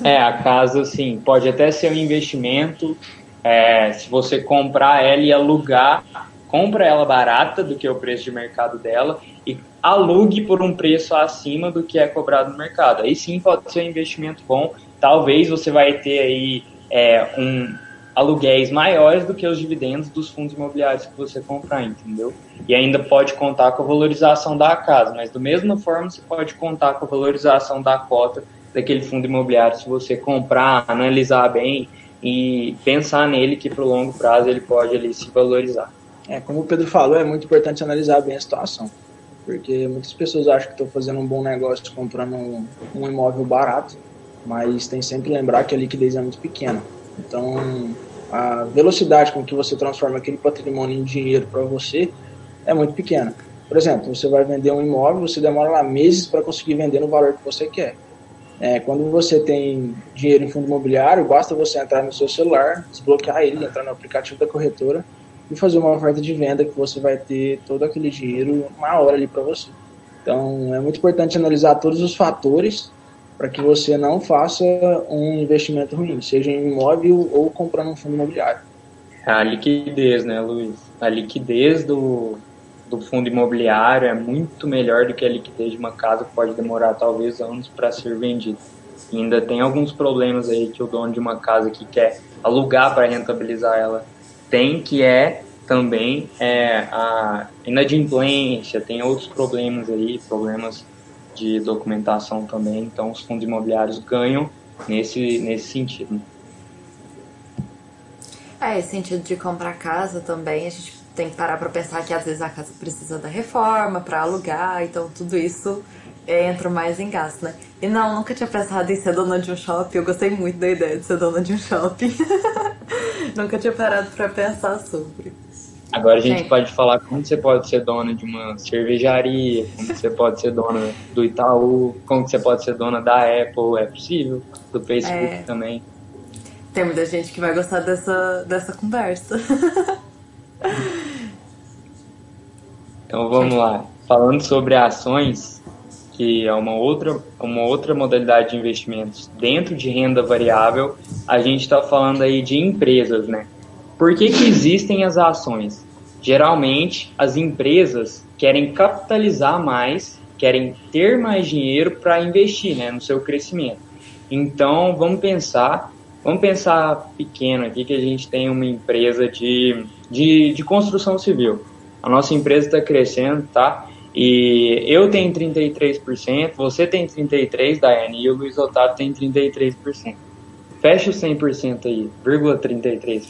É, a casa, assim, pode até ser um investimento. É, se você comprar ela e alugar, compra ela barata do que o preço de mercado dela e alugue por um preço acima do que é cobrado no mercado. Aí sim pode ser um investimento bom. Talvez você vai ter aí é, um aluguéis maiores do que os dividendos dos fundos imobiliários que você comprar, entendeu? E ainda pode contar com a valorização da casa, mas do mesma forma você pode contar com a valorização da cota daquele fundo imobiliário se você comprar, analisar bem e pensar nele que para o longo prazo ele pode ali se valorizar. É, como o Pedro falou, é muito importante analisar bem a situação, porque muitas pessoas acham que estão fazendo um bom negócio comprando um, um imóvel barato, mas tem sempre que lembrar que a liquidez é muito pequena. Então, a velocidade com que você transforma aquele patrimônio em dinheiro para você é muito pequena. Por exemplo, você vai vender um imóvel, você demora lá meses para conseguir vender no valor que você quer. É, quando você tem dinheiro em fundo imobiliário, basta você entrar no seu celular, desbloquear ele, entrar no aplicativo da corretora e fazer uma oferta de venda que você vai ter todo aquele dinheiro uma hora ali para você. Então, é muito importante analisar todos os fatores para que você não faça um investimento ruim, seja em imóvel ou comprando um fundo imobiliário. A liquidez, né, Luiz? A liquidez do, do fundo imobiliário é muito melhor do que a liquidez de uma casa que pode demorar talvez anos para ser vendida. E ainda tem alguns problemas aí que o dono de uma casa que quer alugar para rentabilizar ela tem, que é também é, a inadimplência, tem outros problemas aí, problemas de documentação também, então os fundos imobiliários ganham nesse, nesse sentido. É, esse sentido de comprar casa também, a gente tem que parar para pensar que às vezes a casa precisa da reforma para alugar, então tudo isso entra mais em gasto, né? E não, nunca tinha pensado em ser dona de um shopping, eu gostei muito da ideia de ser dona de um shopping. nunca tinha parado para pensar sobre. Agora a gente pode falar como você pode ser dona de uma cervejaria, como você pode ser dona do Itaú, como você pode ser dona da Apple, é possível, do Facebook é. também. Tem muita gente que vai gostar dessa, dessa conversa. então vamos lá. Falando sobre ações, que é uma outra, uma outra modalidade de investimentos dentro de renda variável, a gente está falando aí de empresas, né? Por que, que existem as ações? Geralmente, as empresas querem capitalizar mais, querem ter mais dinheiro para investir né, no seu crescimento. Então, vamos pensar, vamos pensar pequeno aqui que a gente tem uma empresa de, de, de construção civil. A nossa empresa está crescendo, tá? E eu tenho 33%, você tem 33%, Daiane, e o Luiz Otávio tem 33%. Fecha o 100% aí, vírgula 33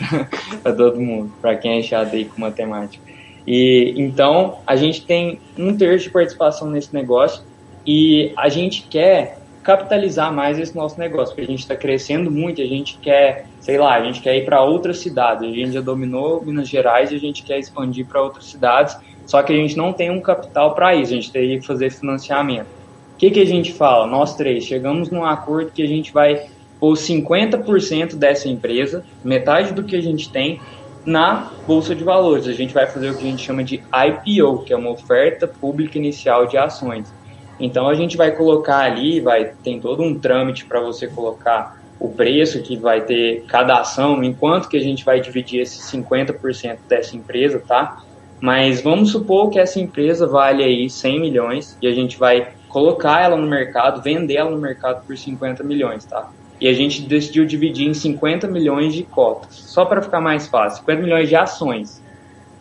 para todo mundo, para quem é chato aí com matemática. E então a gente tem um terço de participação nesse negócio e a gente quer capitalizar mais esse nosso negócio, porque a gente está crescendo muito, a gente quer, sei lá, a gente quer ir para outras cidades, a gente já dominou Minas Gerais e a gente quer expandir para outras cidades, só que a gente não tem um capital para isso, a gente teria que fazer financiamento. O que, que a gente fala? Nós três chegamos num acordo que a gente vai ou 50% dessa empresa, metade do que a gente tem, na Bolsa de Valores. A gente vai fazer o que a gente chama de IPO, que é uma oferta pública inicial de ações. Então a gente vai colocar ali, vai tem todo um trâmite para você colocar o preço que vai ter cada ação, enquanto que a gente vai dividir esses 50% dessa empresa, tá? Mas vamos supor que essa empresa vale aí 100 milhões e a gente vai colocar ela no mercado, vender ela no mercado por 50 milhões, tá? E a gente decidiu dividir em 50 milhões de cotas, só para ficar mais fácil, 50 milhões de ações.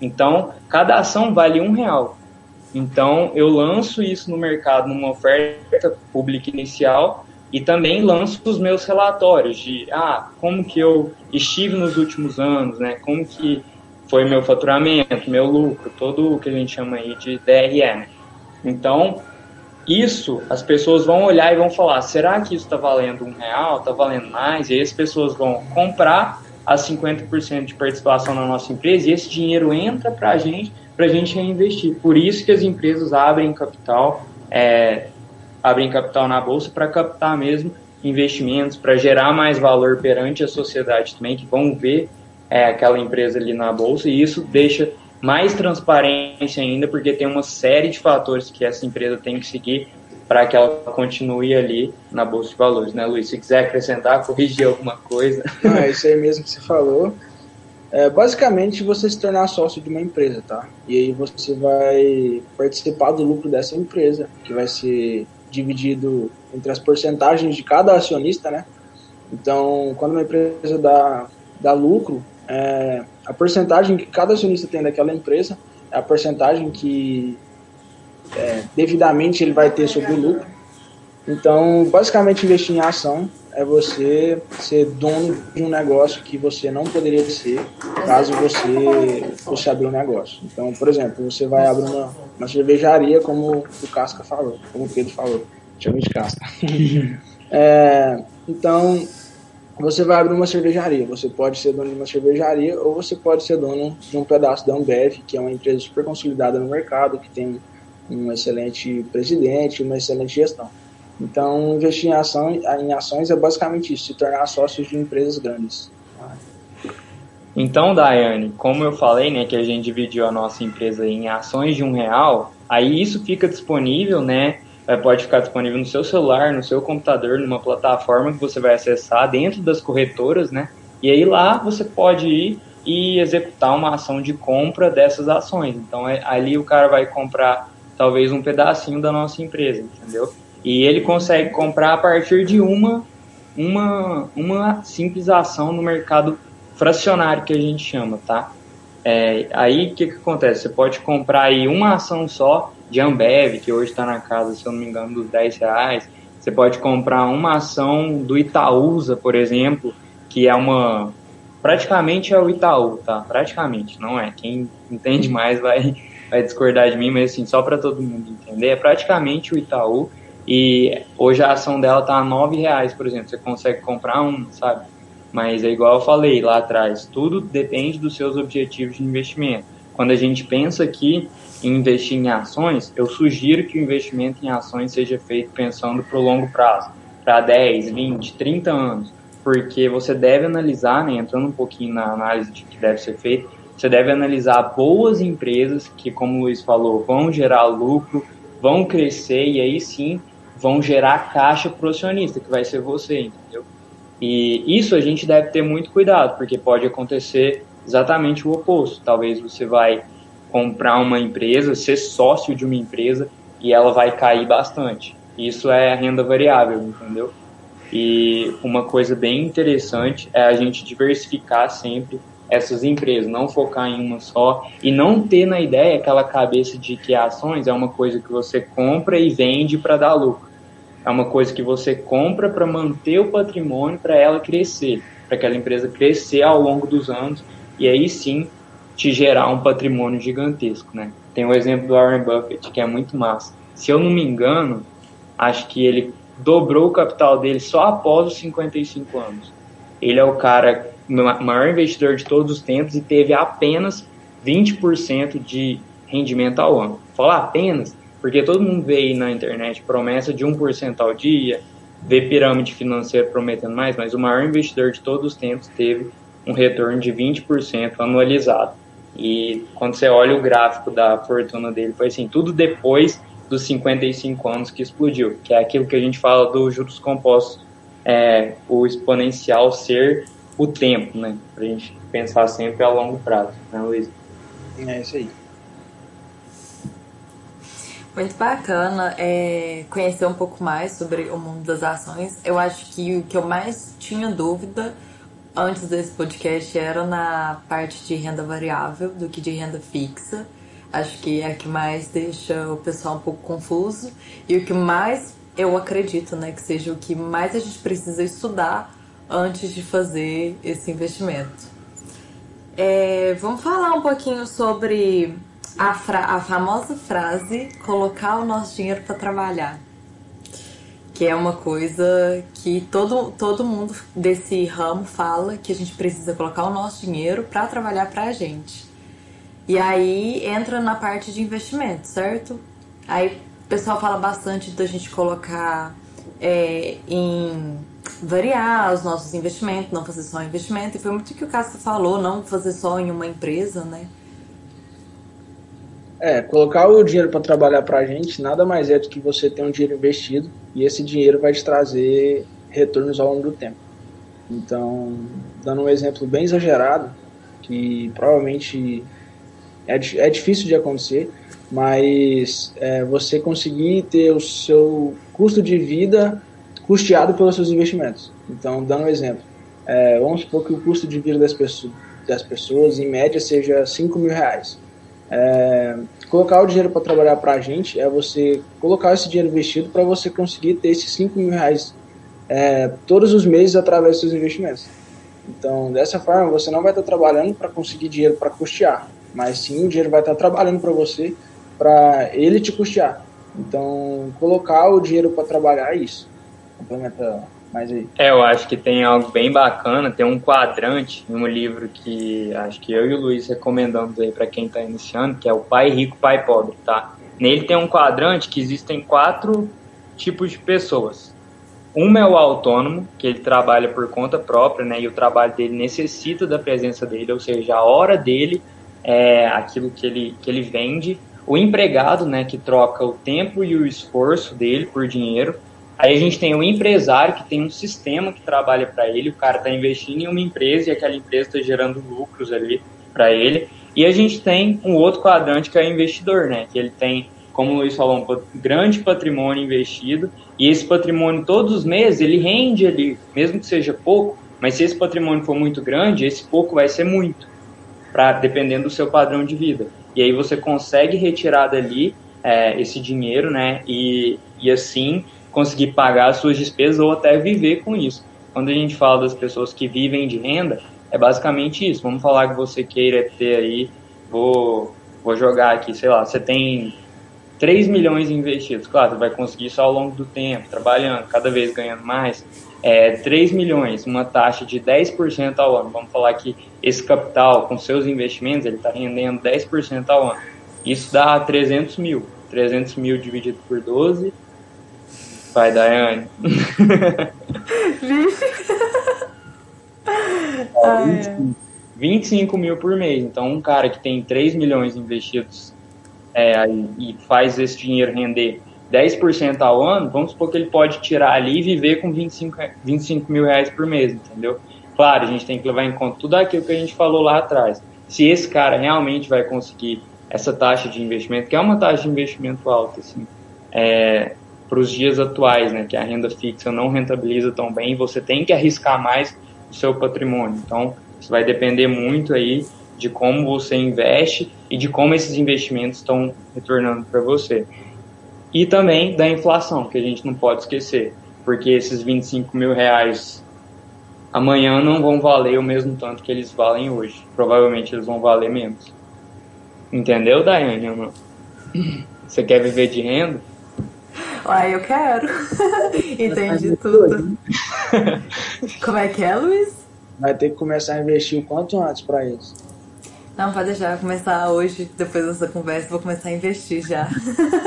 Então, cada ação vale um real. Então, eu lanço isso no mercado numa oferta pública inicial e também lanço os meus relatórios de ah, como que eu estive nos últimos anos, né? Como que foi meu faturamento, meu lucro, todo o que a gente chama aí de DRE. Né? Então, isso as pessoas vão olhar e vão falar: será que isso está valendo um real? Está valendo mais? E aí as pessoas vão comprar as 50% de participação na nossa empresa e esse dinheiro entra para a gente, para a gente reinvestir. Por isso que as empresas abrem capital, é, abrem capital na bolsa para captar mesmo investimentos, para gerar mais valor perante a sociedade também, que vão ver é, aquela empresa ali na bolsa e isso deixa mais transparência ainda, porque tem uma série de fatores que essa empresa tem que seguir para que ela continue ali na Bolsa de Valores, né, Luiz? Se quiser acrescentar, corrigir alguma coisa. Ah, é isso aí mesmo que você falou. É basicamente você se tornar sócio de uma empresa, tá? E aí você vai participar do lucro dessa empresa, que vai ser dividido entre as porcentagens de cada acionista, né? Então, quando uma empresa dá, dá lucro, é, a porcentagem que cada acionista tem daquela empresa é a porcentagem que é, devidamente ele vai ter sobre o lucro. Então, basicamente, investir em ação é você ser dono de um negócio que você não poderia ser caso você fosse abrir um negócio. Então, por exemplo, você vai abrir uma, uma cervejaria, como o Casca falou, como o Pedro falou, chama de Casca. é, então, você vai abrir uma cervejaria. Você pode ser dono de uma cervejaria ou você pode ser dono de um pedaço da Ambev, que é uma empresa super consolidada no mercado, que tem um excelente presidente, uma excelente gestão. Então, investir em, ação, em ações é basicamente isso, se tornar sócios de empresas grandes. Então, Daiane, como eu falei, né, que a gente dividiu a nossa empresa em ações de um real, aí isso fica disponível, né, pode ficar disponível no seu celular, no seu computador, numa plataforma que você vai acessar dentro das corretoras, né? E aí lá você pode ir e executar uma ação de compra dessas ações. Então é, ali o cara vai comprar talvez um pedacinho da nossa empresa, entendeu? E ele consegue comprar a partir de uma uma uma simples ação no mercado fracionário que a gente chama, tá? É, aí o que, que acontece? Você pode comprar aí uma ação só de Ambev, que hoje está na casa, se eu não me engano, dos 10 reais. Você pode comprar uma ação do Itaúsa, por exemplo, que é uma. Praticamente é o Itaú, tá? Praticamente, não é. Quem entende mais vai, vai discordar de mim, mas assim, só para todo mundo entender, é praticamente o Itaú. E hoje a ação dela tá a 9 reais, por exemplo. Você consegue comprar um, sabe? Mas é igual eu falei lá atrás, tudo depende dos seus objetivos de investimento. Quando a gente pensa que em investir em ações, eu sugiro que o investimento em ações seja feito pensando para o longo prazo, para 10, 20, 30 anos, porque você deve analisar, né, entrando um pouquinho na análise de que deve ser feito, você deve analisar boas empresas que, como o Luiz falou, vão gerar lucro, vão crescer e aí sim vão gerar caixa para o acionista, que vai ser você, entendeu? E isso a gente deve ter muito cuidado, porque pode acontecer exatamente o oposto. Talvez você vai comprar uma empresa, ser sócio de uma empresa e ela vai cair bastante. Isso é renda variável, entendeu? E uma coisa bem interessante é a gente diversificar sempre essas empresas, não focar em uma só e não ter na ideia aquela cabeça de que ações é uma coisa que você compra e vende para dar lucro. É uma coisa que você compra para manter o patrimônio para ela crescer, para aquela empresa crescer ao longo dos anos e aí sim te gerar um patrimônio gigantesco, né? Tem o exemplo do Warren Buffett, que é muito massa. Se eu não me engano, acho que ele dobrou o capital dele só após os 55 anos. Ele é o cara maior investidor de todos os tempos e teve apenas 20% de rendimento ao ano. Falar apenas, porque todo mundo vê aí na internet promessa de 1% ao dia, vê pirâmide financeira prometendo mais, mas o maior investidor de todos os tempos teve um retorno de 20% anualizado. E quando você olha o gráfico da fortuna dele, foi assim, tudo depois dos 55 anos que explodiu, que é aquilo que a gente fala dos juros compostos, é, o exponencial ser o tempo, né? Pra gente pensar sempre a longo prazo, né, Luiz? É isso aí. Muito bacana é, conhecer um pouco mais sobre o mundo das ações. Eu acho que o que eu mais tinha dúvida antes desse podcast era na parte de renda variável do que de renda fixa. Acho que é a que mais deixa o pessoal um pouco confuso e o que mais eu acredito, né, que seja o que mais a gente precisa estudar antes de fazer esse investimento. É, vamos falar um pouquinho sobre a, a famosa frase colocar o nosso dinheiro para trabalhar que é uma coisa que todo, todo mundo desse ramo fala que a gente precisa colocar o nosso dinheiro para trabalhar para a gente. E aí entra na parte de investimento, certo? Aí o pessoal fala bastante da gente colocar é, em variar os nossos investimentos, não fazer só investimento. E foi muito o que o Cássio falou, não fazer só em uma empresa, né? É, colocar o dinheiro para trabalhar para a gente nada mais é do que você ter um dinheiro investido e esse dinheiro vai te trazer retornos ao longo do tempo. Então, dando um exemplo bem exagerado, que provavelmente é, é difícil de acontecer, mas é, você conseguir ter o seu custo de vida custeado pelos seus investimentos. Então, dando um exemplo, é, vamos supor que o custo de vida das pessoas, das pessoas em média seja 5 mil reais. É, colocar o dinheiro para trabalhar para a gente é você colocar esse dinheiro investido para você conseguir ter esses 5 mil reais é, todos os meses através dos seus investimentos. Então, dessa forma, você não vai estar trabalhando para conseguir dinheiro para custear, mas sim o dinheiro vai estar trabalhando para você, para ele te custear. Então, colocar o dinheiro para trabalhar é isso. Complementa aí. É, eu acho que tem algo bem bacana, tem um quadrante em um livro que acho que eu e o Luiz recomendamos aí para quem está iniciando, que é o Pai Rico, Pai Pobre, tá? Nele tem um quadrante que existem quatro tipos de pessoas. Uma é o autônomo, que ele trabalha por conta própria, né? E o trabalho dele necessita da presença dele, ou seja, a hora dele é aquilo que ele, que ele vende. O empregado, né? Que troca o tempo e o esforço dele por dinheiro. Aí a gente tem o empresário, que tem um sistema que trabalha para ele. O cara está investindo em uma empresa e aquela empresa está gerando lucros ali para ele. E a gente tem um outro quadrante que é o investidor, né? Que ele tem como o Luiz falou, um grande patrimônio investido, e esse patrimônio todos os meses ele rende ali, mesmo que seja pouco, mas se esse patrimônio for muito grande, esse pouco vai ser muito, pra, dependendo do seu padrão de vida. E aí você consegue retirar dali é, esse dinheiro, né, e, e assim conseguir pagar as suas despesas ou até viver com isso. Quando a gente fala das pessoas que vivem de renda, é basicamente isso. Vamos falar que você queira ter aí, vou, vou jogar aqui, sei lá, você tem 3 milhões investidos. Claro, você vai conseguir isso ao longo do tempo, trabalhando, cada vez ganhando mais. É, 3 milhões, uma taxa de 10% ao ano. Vamos falar que esse capital, com seus investimentos, ele está rendendo 10% ao ano. Isso dá 300 mil. 300 mil dividido por 12. Vai, Daiane. ah, 25, 25 mil por mês. Então, um cara que tem 3 milhões investidos é, e faz esse dinheiro render 10% ao ano, vamos supor que ele pode tirar ali e viver com 25, 25 mil reais por mês, entendeu? Claro, a gente tem que levar em conta tudo aquilo que a gente falou lá atrás. Se esse cara realmente vai conseguir essa taxa de investimento, que é uma taxa de investimento alta, assim, é, para os dias atuais, né, que a renda fixa não rentabiliza tão bem, você tem que arriscar mais o seu patrimônio. Então, isso vai depender muito aí de como você investe e de como esses investimentos estão retornando para você. E também da inflação, que a gente não pode esquecer, porque esses 25 mil reais amanhã não vão valer o mesmo tanto que eles valem hoje. Provavelmente eles vão valer menos. Entendeu, Daiane? Você quer viver de renda? Uai, eu quero. Entendi tudo. Como é que é, Luiz? Vai ter que começar a investir o quanto antes para isso. Não, pode deixar, vou começar hoje, depois dessa conversa, vou começar a investir já.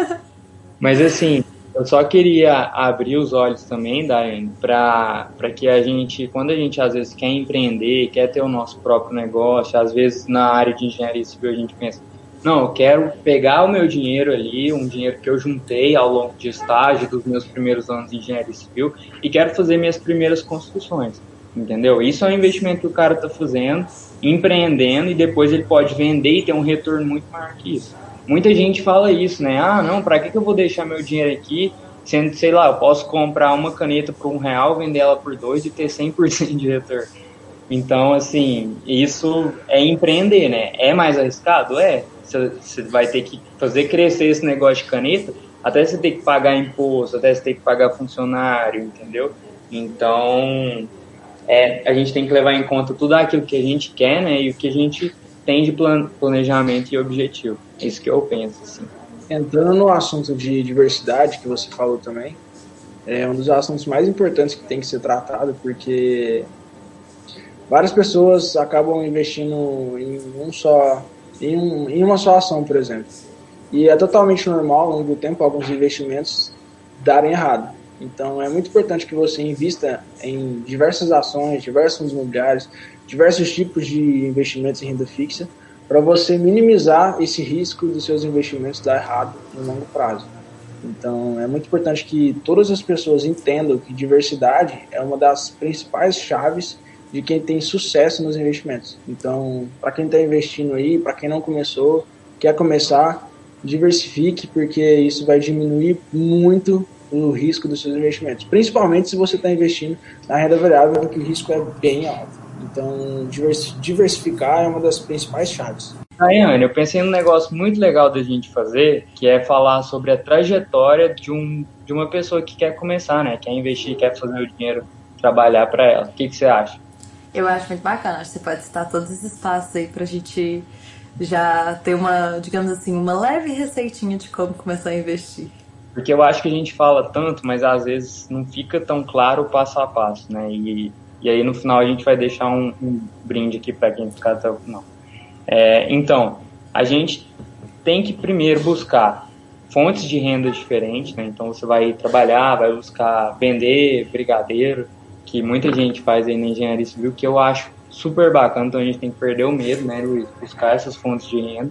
Mas assim, eu só queria abrir os olhos também, Daiane, para que a gente, quando a gente às vezes quer empreender, quer ter o nosso próprio negócio, às vezes na área de engenharia civil a gente pensa, não, eu quero pegar o meu dinheiro ali, um dinheiro que eu juntei ao longo de estágio dos meus primeiros anos de engenharia civil e quero fazer minhas primeiras construções, entendeu? Isso é um investimento que o cara está fazendo empreendendo e depois ele pode vender e ter um retorno muito maior que isso. Muita gente fala isso, né? Ah, não, para que, que eu vou deixar meu dinheiro aqui, sendo, sei lá, eu posso comprar uma caneta por um real, vender ela por dois e ter 100% de retorno. Então, assim, isso é empreender, né? É mais arriscado? É. Você vai ter que fazer crescer esse negócio de caneta, até você ter que pagar imposto, até você ter que pagar funcionário, entendeu? Então, é, a gente tem que levar em conta tudo aquilo que a gente quer, né, e o que a gente tem de planejamento e objetivo. É isso que eu penso, assim. Entrando no assunto de diversidade que você falou também, é um dos assuntos mais importantes que tem que ser tratado, porque várias pessoas acabam investindo em um só, em, um, em uma só ação, por exemplo. E é totalmente normal, ao longo do tempo, alguns investimentos darem errado. Então é muito importante que você invista em diversas ações, diversos imobiliários, diversos tipos de investimentos em renda fixa, para você minimizar esse risco dos seus investimentos dar errado no longo prazo. Então é muito importante que todas as pessoas entendam que diversidade é uma das principais chaves de quem tem sucesso nos investimentos. Então, para quem está investindo aí, para quem não começou, quer começar, diversifique, porque isso vai diminuir muito o risco dos seus investimentos. Principalmente se você está investindo na renda variável, que o risco é bem alto. Então, diversificar é uma das principais chaves. Ayane, eu pensei num negócio muito legal da gente fazer, que é falar sobre a trajetória de, um, de uma pessoa que quer começar, né? Quer investir, quer fazer o dinheiro trabalhar para ela. O que, que você acha? Eu acho muito bacana. Acho que você pode citar todos esses passos aí pra gente já ter uma, digamos assim, uma leve receitinha de como começar a investir. Porque eu acho que a gente fala tanto, mas às vezes não fica tão claro o passo a passo, né? E, e aí no final a gente vai deixar um, um brinde aqui para quem ficar até o final. É, então, a gente tem que primeiro buscar fontes de renda diferentes, né? Então você vai trabalhar, vai buscar vender brigadeiro, que muita gente faz aí na engenharia civil, que eu acho super bacana, então a gente tem que perder o medo, né, Luiz? Buscar essas fontes de renda.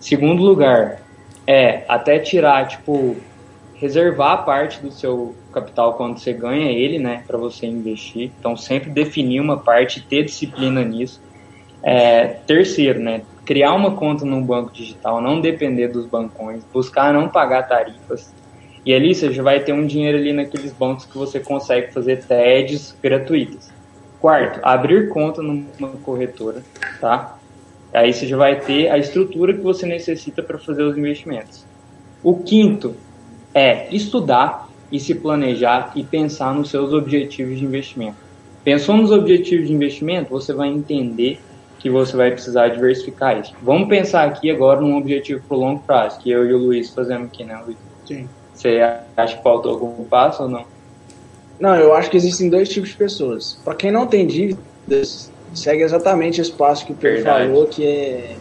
Segundo lugar, é até tirar, tipo, reservar parte do seu capital quando você ganha ele, né, para você investir. Então, sempre definir uma parte, ter disciplina nisso. É, terceiro, né, criar uma conta num banco digital, não depender dos bancões, buscar não pagar tarifas. E ali você já vai ter um dinheiro ali naqueles bancos que você consegue fazer TEDs gratuitas. Quarto, abrir conta numa corretora, tá? Aí você já vai ter a estrutura que você necessita para fazer os investimentos. O quinto é estudar e se planejar e pensar nos seus objetivos de investimento. Pensou nos objetivos de investimento, você vai entender que você vai precisar diversificar isso. Vamos pensar aqui agora num objetivo para o longo prazo, que eu e o Luiz fazemos aqui, né, Luiz? Sim. Você acha que faltou algum passo ou não? Não, eu acho que existem dois tipos de pessoas. Para quem não tem dívidas, segue exatamente esse passo que o Pedro falou, que é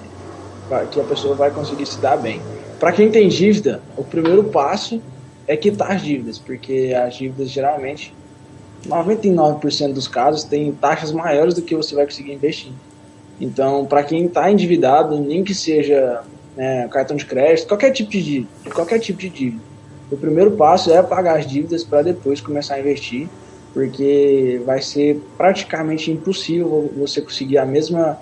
que a pessoa vai conseguir se dar bem. Para quem tem dívida, o primeiro passo é quitar as dívidas, porque as dívidas geralmente, 99% dos casos, têm taxas maiores do que você vai conseguir investir. Então, para quem está endividado, nem que seja né, cartão de crédito, qualquer tipo de dívida, qualquer tipo de dívida, o primeiro passo é pagar as dívidas para depois começar a investir, porque vai ser praticamente impossível você conseguir a mesma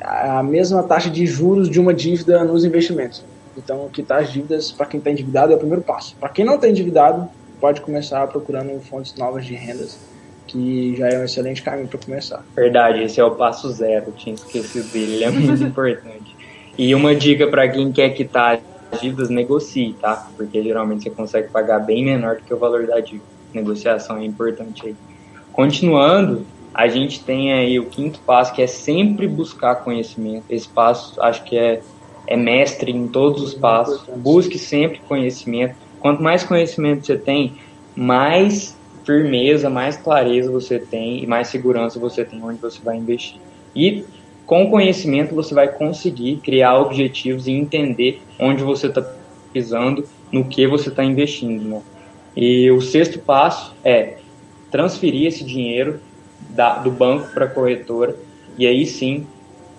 a mesma taxa de juros de uma dívida nos investimentos. Então, quitar as dívidas para quem está endividado é o primeiro passo. Para quem não está endividado, pode começar procurando fontes novas de rendas, que já é um excelente caminho para começar. Verdade, esse é o passo zero, tinha esquecido dele, ele é muito importante. E uma dica para quem quer quitar dívidas, negocie, tá? Porque geralmente você consegue pagar bem menor do que o valor da dívida. Negociação é importante aí. Continuando, a gente tem aí o quinto passo, que é sempre buscar conhecimento. Esse passo, acho que é, é mestre em todos os passos. Busque sempre conhecimento. Quanto mais conhecimento você tem, mais firmeza, mais clareza você tem e mais segurança você tem onde você vai investir. E com conhecimento você vai conseguir criar objetivos e entender onde você está pisando, no que você está investindo. Né? E o sexto passo é transferir esse dinheiro da, do banco para a corretora e aí sim,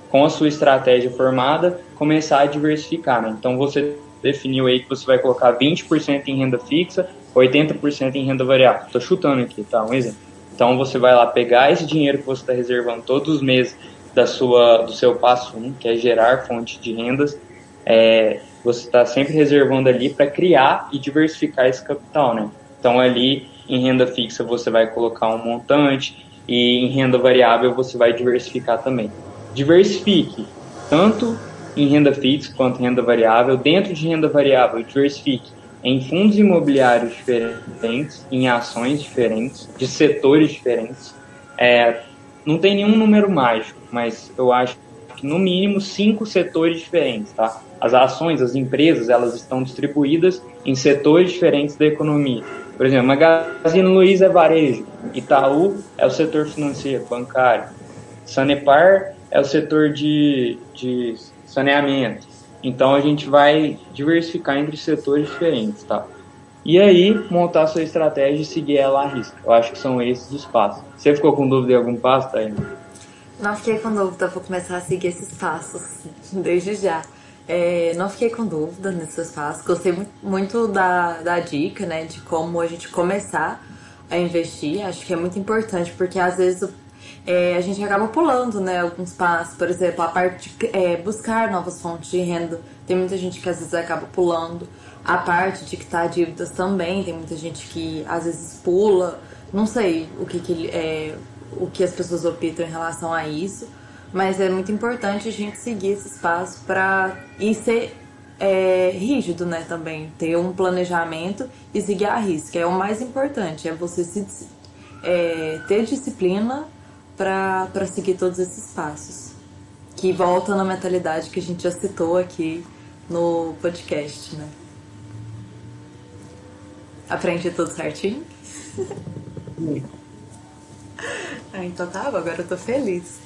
com a sua estratégia formada, começar a diversificar. Né? Então você definiu aí que você vai colocar 20% em renda fixa, 80% em renda variável. Estou chutando aqui, tá? Um exemplo. Então você vai lá pegar esse dinheiro que você está reservando todos os meses da sua, do seu passo 1, que é gerar fonte de rendas, é, você está sempre reservando ali para criar e diversificar esse capital, né? Então ali em renda fixa você vai colocar um montante e em renda variável você vai diversificar também. Diversifique tanto em renda fixa quanto em renda variável. Dentro de renda variável, diversifique em fundos imobiliários diferentes, em ações diferentes, de setores diferentes. É, não tem nenhum número mágico, mas eu acho que no mínimo cinco setores diferentes, tá? As ações, as empresas, elas estão distribuídas em setores diferentes da economia. Por exemplo, Magazine Luiza é varejo, Itaú é o setor financeiro, bancário, Sanepar é o setor de, de saneamento. Então a gente vai diversificar entre setores diferentes, tá? E aí, montar sua estratégia e seguir ela à risca. Eu acho que são esses os passos. Você ficou com dúvida em algum passo, Thaís? Não fiquei com dúvida, vou começar a seguir esses passos desde já. É, não fiquei com dúvida nesses passos. Gostei muito da, da dica, né, de como a gente começar a investir. Acho que é muito importante, porque às vezes é, a gente acaba pulando, né, alguns passos. Por exemplo, a parte de é, buscar novas fontes de renda. Tem muita gente que às vezes acaba pulando. A parte de quitar dívidas também. Tem muita gente que às vezes pula. Não sei o que, que é, o que as pessoas optam em relação a isso. Mas é muito importante a gente seguir esses passos para e ser é, rígido, né, também. Ter um planejamento e seguir a risca. É o mais importante, é você se, é, ter disciplina para seguir todos esses passos. Que volta na mentalidade que a gente já citou aqui no podcast, né? Aprendi tudo certinho? ah, então tá, agora eu tô feliz.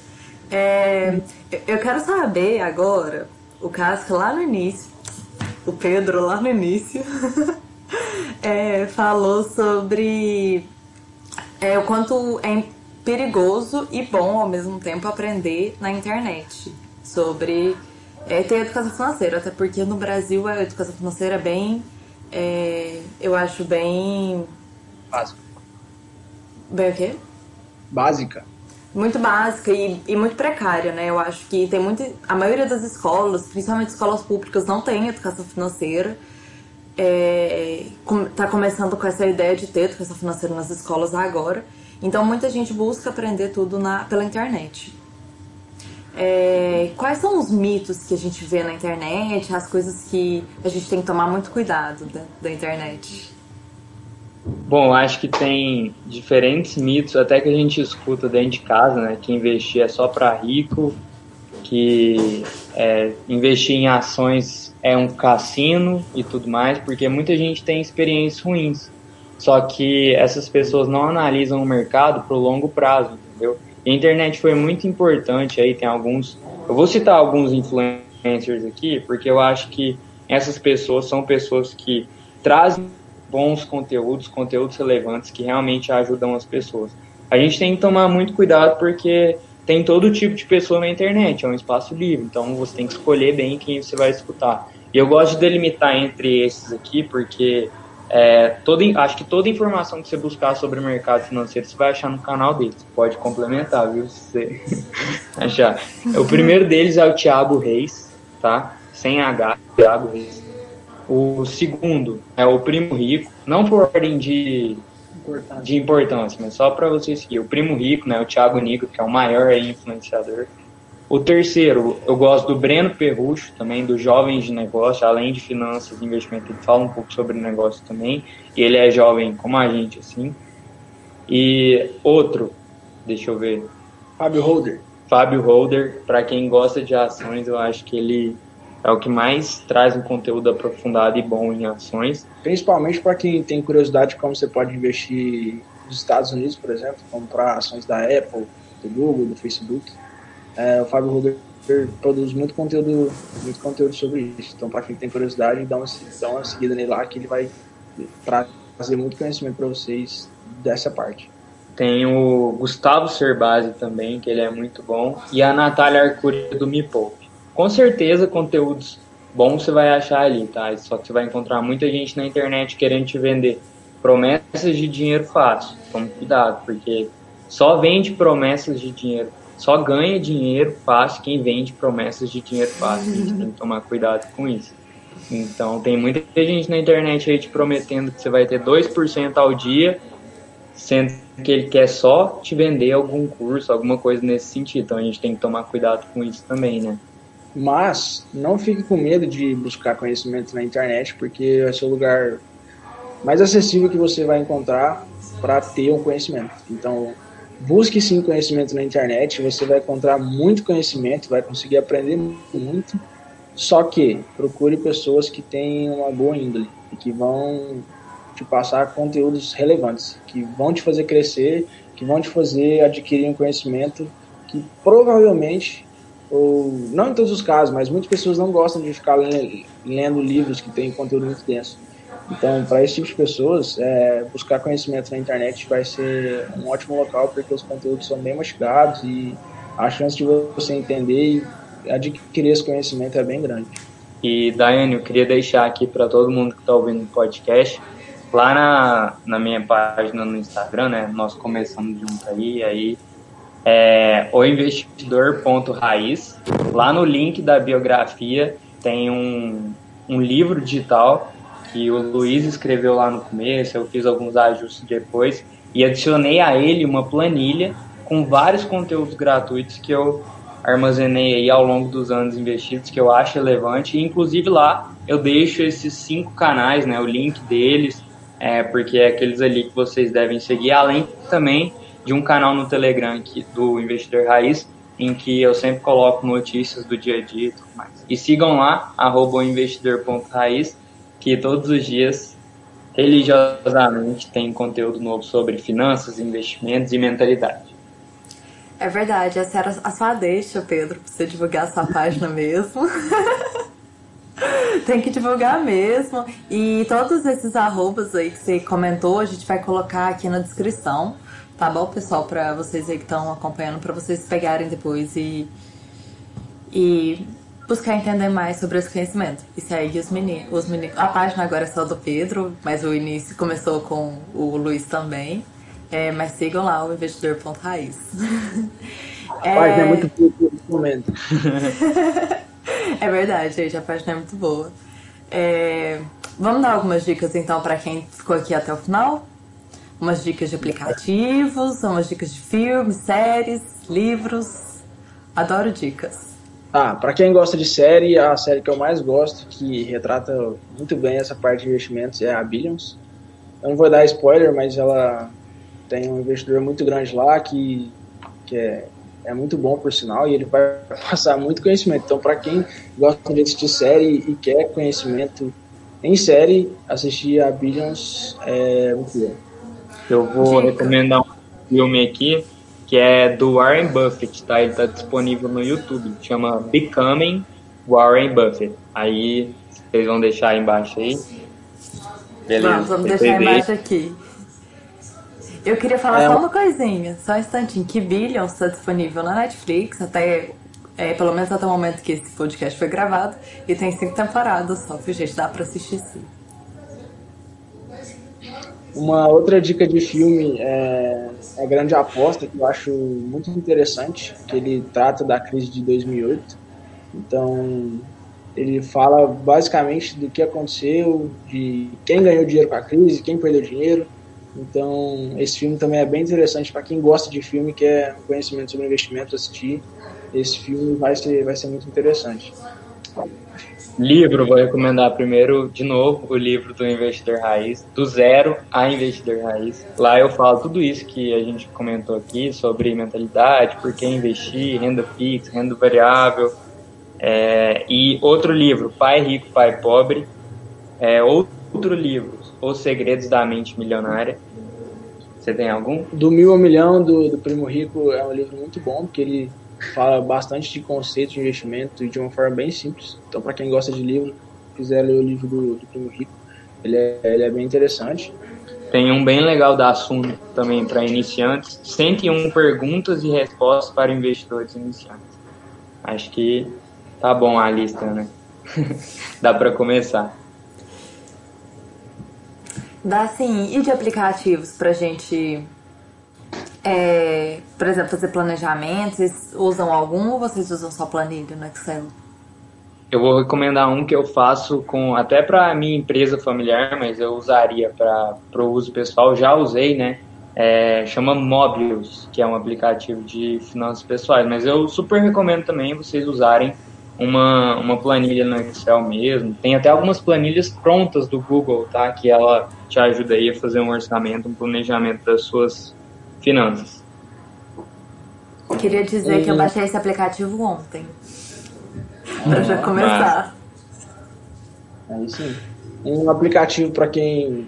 É, eu quero saber agora, o Casca lá no início, o Pedro lá no início, é, falou sobre é, o quanto é perigoso e bom ao mesmo tempo aprender na internet sobre é, ter educação financeira, até porque no Brasil a educação financeira é bem, é, eu acho bem... Básica. Bem o quê? Básica muito básica e, e, muito precária, né? Eu acho que tem muito. A maioria das escolas, principalmente escolas públicas, não tem educação financeira. É, tá começando com essa ideia de ter educação financeira nas escolas agora. Então muita gente busca aprender tudo na, pela internet. É, quais são os mitos que a gente vê na internet, as coisas que a gente tem que tomar muito cuidado da, da internet? Bom, acho que tem diferentes mitos, até que a gente escuta dentro de casa, né? Que investir é só para rico, que é, investir em ações é um cassino e tudo mais, porque muita gente tem experiências ruins. Só que essas pessoas não analisam o mercado para o longo prazo, entendeu? A internet foi muito importante aí, tem alguns. Eu vou citar alguns influencers aqui, porque eu acho que essas pessoas são pessoas que trazem bons conteúdos, conteúdos relevantes que realmente ajudam as pessoas. A gente tem que tomar muito cuidado porque tem todo tipo de pessoa na internet, é um espaço livre, então você tem que escolher bem quem você vai escutar. E eu gosto de delimitar entre esses aqui porque é, toda, acho que toda informação que você buscar sobre o mercado financeiro você vai achar no canal deles. Pode complementar, viu? Se você achar. O primeiro deles é o Thiago Reis, tá? Sem H, Thiago Reis. O segundo é o Primo Rico, não por ordem de, importância. de importância, mas só para você seguir. O Primo Rico, né, o Thiago Nico, que é o maior influenciador. O terceiro, eu gosto do Breno Perrucho, também do Jovens de Negócio, além de finanças e investimento, ele fala um pouco sobre negócio também. E ele é jovem como a gente, assim. E outro, deixa eu ver. Fábio Holder. Fábio Holder, para quem gosta de ações, eu acho que ele é o que mais traz um conteúdo aprofundado e bom em ações. Principalmente para quem tem curiosidade de como você pode investir nos Estados Unidos, por exemplo, comprar ações da Apple, do Google, do Facebook. É, o Fábio Ruger produz muito conteúdo, muito conteúdo sobre isso. Então, para quem tem curiosidade, dá uma, dá uma seguida nele lá que ele vai trazer muito conhecimento para vocês dessa parte. Tem o Gustavo Cerbasi também, que ele é muito bom, e a Natália Arcuri do Me com certeza conteúdos bons você vai achar ali, tá? Só que você vai encontrar muita gente na internet querendo te vender promessas de dinheiro fácil. Tome cuidado, porque só vende promessas de dinheiro, só ganha dinheiro fácil quem vende promessas de dinheiro fácil. A gente tem que tomar cuidado com isso. Então, tem muita gente na internet aí te prometendo que você vai ter 2% ao dia, sendo que ele quer só te vender algum curso, alguma coisa nesse sentido. Então, a gente tem que tomar cuidado com isso também, né? Mas não fique com medo de buscar conhecimento na internet, porque vai ser o lugar mais acessível que você vai encontrar para ter um conhecimento. Então, busque sim conhecimento na internet, você vai encontrar muito conhecimento, vai conseguir aprender muito. Só que procure pessoas que têm uma boa índole e que vão te passar conteúdos relevantes, que vão te fazer crescer, que vão te fazer adquirir um conhecimento que provavelmente ou não em todos os casos, mas muitas pessoas não gostam de ficar lendo livros que têm conteúdo muito denso. Então, para esse tipo de pessoas, é, buscar conhecimento na internet vai ser um ótimo local, porque os conteúdos são bem mastigados e a chance de você entender e adquirir esse conhecimento é bem grande. E, Daiane, eu queria deixar aqui para todo mundo que está ouvindo o podcast, lá na, na minha página no Instagram, né, nós começamos junto aí, aí é oinvestidor.raiz. Lá no link da biografia tem um, um livro digital que o Luiz escreveu lá no começo, eu fiz alguns ajustes depois e adicionei a ele uma planilha com vários conteúdos gratuitos que eu armazenei aí ao longo dos anos investidos que eu acho relevante. E, inclusive lá eu deixo esses cinco canais, né, o link deles, é, porque é aqueles ali que vocês devem seguir, além também de um canal no Telegram do Investidor Raiz, em que eu sempre coloco notícias do dia a dia e tudo mais. E sigam lá, arroba investidor.raiz, que todos os dias, religiosamente, tem conteúdo novo sobre finanças, investimentos e mentalidade. É verdade, essa era a sua deixa, Pedro, pra você divulgar a sua página mesmo. Tem que divulgar mesmo. E todos esses arrobas aí que você comentou, a gente vai colocar aqui na descrição. Tá bom, pessoal? Pra vocês aí que estão acompanhando, pra vocês pegarem depois e. E buscar entender mais sobre esse conhecimento. E segue os meninos, os meninos. A página agora é só do Pedro, mas o início começou com o Luiz também. É, mas sigam lá o investidor.raiz. A página é muito boa nesse momento. é verdade, gente, a página é muito boa. É, vamos dar algumas dicas então para quem ficou aqui até o final? Umas dicas de aplicativos, umas dicas de filmes, séries, livros. Adoro dicas. Ah, para quem gosta de série, a série que eu mais gosto, que retrata muito bem essa parte de investimentos, é a Billions. Eu não vou dar spoiler, mas ela tem um investidor muito grande lá que, que é, é muito bom, por sinal, e ele vai passar muito conhecimento. Então, para quem gosta de assistir série e quer conhecimento em série, assistir a Billions é muito bom. Eu vou Dica. recomendar um filme aqui que é do Warren Buffett, tá? Ele tá disponível no YouTube, chama Becoming Warren Buffett. Aí vocês vão deixar aí embaixo aí. Beleza. Vamos, vamos deixar embaixo aqui. Eu queria falar é, só uma coisinha, só um instantinho, que Billions está disponível na Netflix, até é, pelo menos até o momento que esse podcast foi gravado, e tem cinco temporadas só, viu gente? Dá pra assistir sim. Uma outra dica de filme é A Grande Aposta, que eu acho muito interessante, que ele trata da crise de 2008. Então, ele fala basicamente do que aconteceu, de quem ganhou dinheiro com a crise, quem perdeu dinheiro. Então, esse filme também é bem interessante para quem gosta de filme, quer conhecimento sobre investimento, assistir. Esse filme vai ser, vai ser muito interessante. Livro, vou recomendar primeiro, de novo, o livro do Investidor Raiz, do zero a Investidor Raiz. Lá eu falo tudo isso que a gente comentou aqui sobre mentalidade, por que investir, renda fixa, renda variável. É, e outro livro, Pai Rico, Pai Pobre. É, outro livro, Os Segredos da Mente Milionária. Você tem algum? Do Mil ao Milhão, do, do Primo Rico, é um livro muito bom, porque ele fala bastante de conceitos de investimento e de uma forma bem simples. Então, para quem gosta de livro, quiser ler o livro do, do Primo Rico, ele é, ele é bem interessante. Tem um bem legal da Assuno também para iniciantes, 101 perguntas e respostas para investidores iniciantes. Acho que tá bom a lista, né? Dá para começar. Dá sim. E de aplicativos para gente é, por exemplo, fazer planejamento, vocês usam algum ou vocês usam só planilha no Excel? Eu vou recomendar um que eu faço com até para minha empresa familiar, mas eu usaria para o uso pessoal, já usei, né? É, chama Mobius, que é um aplicativo de finanças pessoais, mas eu super recomendo também vocês usarem uma, uma planilha no Excel mesmo. Tem até algumas planilhas prontas do Google, tá? Que ela te ajuda aí a fazer um orçamento, um planejamento das suas finanças. Queria dizer e... que eu baixei esse aplicativo ontem. Pra já começar. Aí sim. Um aplicativo para quem.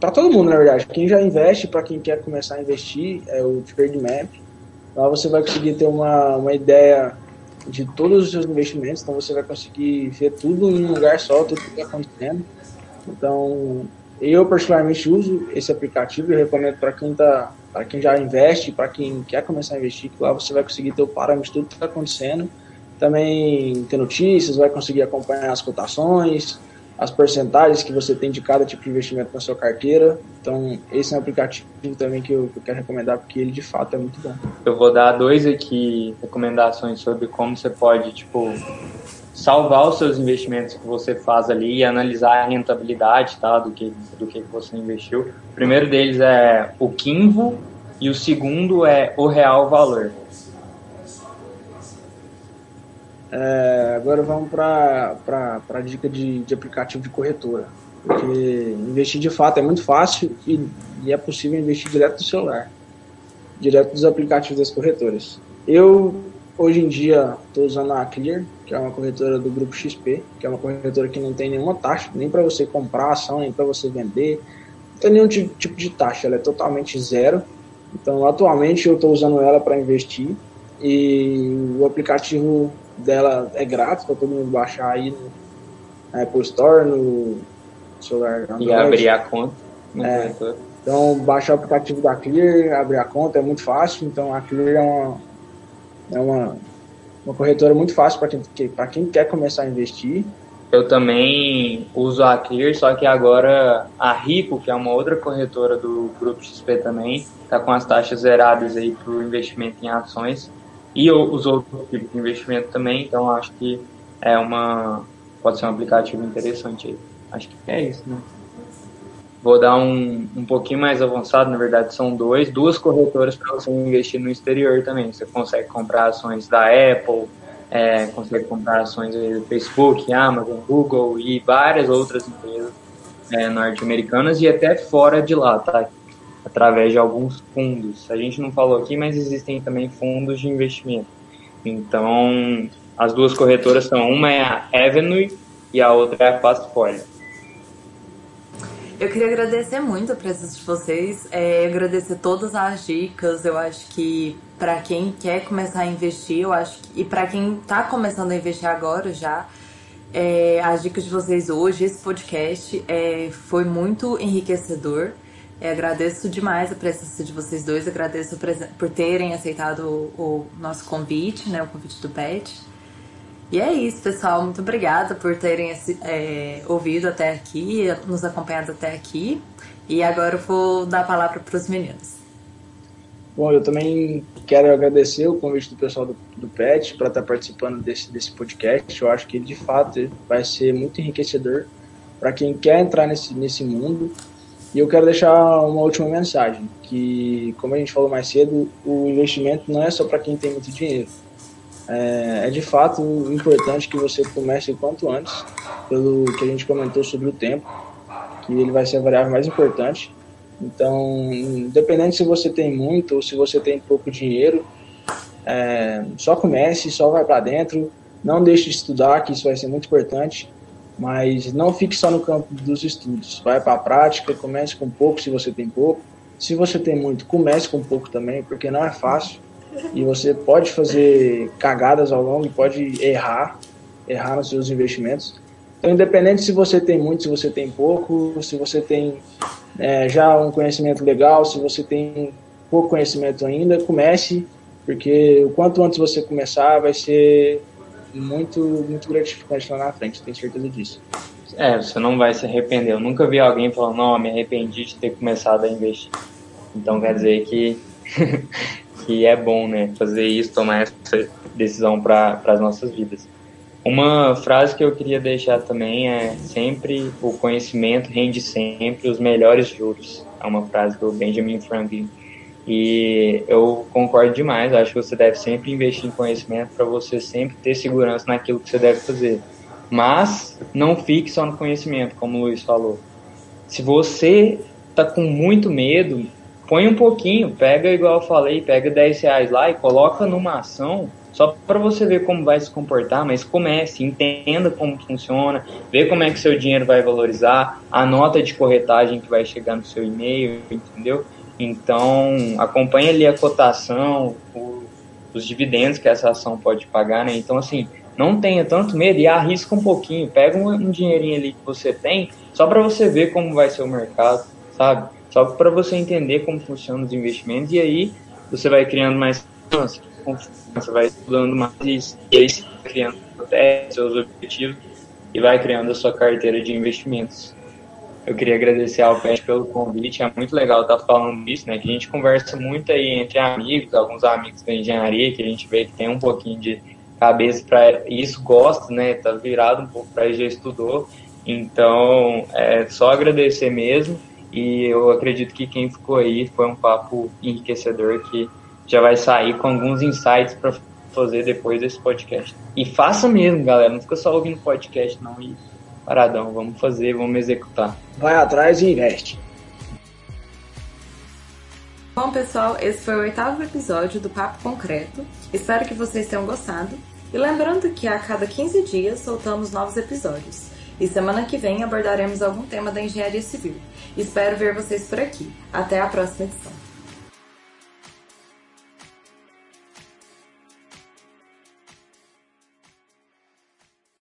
Para todo mundo, na verdade. Quem já investe, para quem quer começar a investir, é o Trade Map. Lá você vai conseguir ter uma, uma ideia de todos os seus investimentos, então você vai conseguir ver tudo em um lugar só, tudo que está acontecendo. Então, eu particularmente uso esse aplicativo e recomendo para quem tá, quem já investe, para quem quer começar a investir, que lá você vai conseguir ter o parâmetro de tudo que está acontecendo. Também ter notícias, vai conseguir acompanhar as cotações, as porcentagens que você tem de cada tipo de investimento na sua carteira. Então, esse é um aplicativo também que eu, que eu, quero recomendar, porque ele de fato é muito bom. Eu vou dar dois aqui recomendações sobre como você pode, tipo, salvar os seus investimentos que você faz ali e analisar a rentabilidade tá, do, que, do que você investiu. O primeiro deles é o Kinvo e o segundo é o Real Valor. É, agora vamos para a dica de, de aplicativo de corretora. Porque investir de fato é muito fácil e, e é possível investir direto do celular, direto dos aplicativos das corretoras. Eu, hoje em dia, estou usando a Clear, que é uma corretora do grupo XP, que é uma corretora que não tem nenhuma taxa, nem para você comprar ação, nem para você vender, não tem nenhum tipo de taxa, ela é totalmente zero. Então, atualmente, eu estou usando ela para investir e o aplicativo dela é grátis para todo mundo baixar aí no Apple Store, no celular Android. E abrir a conta. É. Então, baixar o aplicativo da Clear, abrir a conta é muito fácil. Então, a Clear é uma, é uma, uma corretora muito fácil para quem, quem quer começar a investir. Eu também uso a Clear, só que agora a Rico, que é uma outra corretora do Grupo XP também, está com as taxas zeradas aí para o investimento em ações e os outros tipos de investimento também, então acho que é uma pode ser um aplicativo interessante aí. Acho que é isso, né? Vou dar um, um pouquinho mais avançado, na verdade são dois, duas corretoras para você investir no exterior também. Você consegue comprar ações da Apple, é, consegue comprar ações do Facebook, Amazon, Google e várias outras empresas é, norte-americanas e até fora de lá, tá? através de alguns fundos. A gente não falou aqui, mas existem também fundos de investimento. Então, as duas corretoras são uma é a Avenue e a outra é a Fastfolio. Eu queria agradecer muito a presença de vocês, é, agradecer todas as dicas. Eu acho que para quem quer começar a investir, eu acho que, e para quem está começando a investir agora já, é, as dicas de vocês hoje, esse podcast é, foi muito enriquecedor. Eu agradeço demais a presença de vocês dois, agradeço por terem aceitado o, o nosso convite, né, o convite do PET. E é isso, pessoal. Muito obrigada por terem é, ouvido até aqui, nos acompanhado até aqui. E agora eu vou dar a palavra para os meninos. Bom, eu também quero agradecer o convite do pessoal do, do PET para estar participando desse, desse podcast. Eu acho que de fato vai ser muito enriquecedor para quem quer entrar nesse, nesse mundo e eu quero deixar uma última mensagem, que, como a gente falou mais cedo, o investimento não é só para quem tem muito dinheiro. É, é, de fato importante que você comece o quanto antes, pelo que a gente comentou sobre o tempo, que ele vai ser a variável mais importante. Então, independente se você tem muito ou se você tem pouco dinheiro, é, só comece, só vai para dentro, não deixe de estudar, que isso vai ser muito importante mas não fique só no campo dos estudos. Vai para a prática, comece com pouco se você tem pouco. Se você tem muito, comece com pouco também, porque não é fácil. E você pode fazer cagadas ao longo e pode errar, errar nos seus investimentos. Então, independente se você tem muito, se você tem pouco, se você tem é, já um conhecimento legal, se você tem pouco conhecimento ainda, comece, porque o quanto antes você começar, vai ser muito, muito gratificante lá na frente, tenho certeza disso. É, você não vai se arrepender. Eu nunca vi alguém falando, não, me arrependi de ter começado a investir. Então quer dizer que, que é bom, né, fazer isso, tomar essa decisão para as nossas vidas. Uma frase que eu queria deixar também é sempre o conhecimento rende sempre os melhores juros. É uma frase do Benjamin Franklin e eu concordo demais, acho que você deve sempre investir em conhecimento para você sempre ter segurança naquilo que você deve fazer. Mas não fique só no conhecimento, como o Luiz falou. Se você tá com muito medo, põe um pouquinho, pega igual eu falei, pega 10 reais lá e coloca numa ação só para você ver como vai se comportar, mas comece, entenda como funciona, vê como é que seu dinheiro vai valorizar, a nota de corretagem que vai chegar no seu e-mail, entendeu? Então, acompanhe ali a cotação, o, os dividendos que essa ação pode pagar, né? Então, assim, não tenha tanto medo e arrisca um pouquinho. Pega um, um dinheirinho ali que você tem, só para você ver como vai ser o mercado, sabe? Só para você entender como funcionam os investimentos e aí você vai criando mais confiança, vai estudando mais e aí você vai criando seus objetivos e vai criando a sua carteira de investimentos. Eu queria agradecer ao Pet pelo convite, é muito legal estar falando disso, né? Que a gente conversa muito aí entre amigos, alguns amigos da engenharia, que a gente vê que tem um pouquinho de cabeça para isso, gosta, né? Tá virado um pouco para já estudou. Então, é só agradecer mesmo. E eu acredito que quem ficou aí foi um papo enriquecedor que já vai sair com alguns insights para fazer depois desse podcast. E faça mesmo, galera. Não fica só ouvindo podcast, não. E paradão, vamos fazer, vamos executar. Vai atrás e investe. Bom, pessoal, esse foi o oitavo episódio do Papo Concreto. Espero que vocês tenham gostado. E lembrando que a cada 15 dias soltamos novos episódios. E semana que vem abordaremos algum tema da engenharia civil. Espero ver vocês por aqui. Até a próxima edição.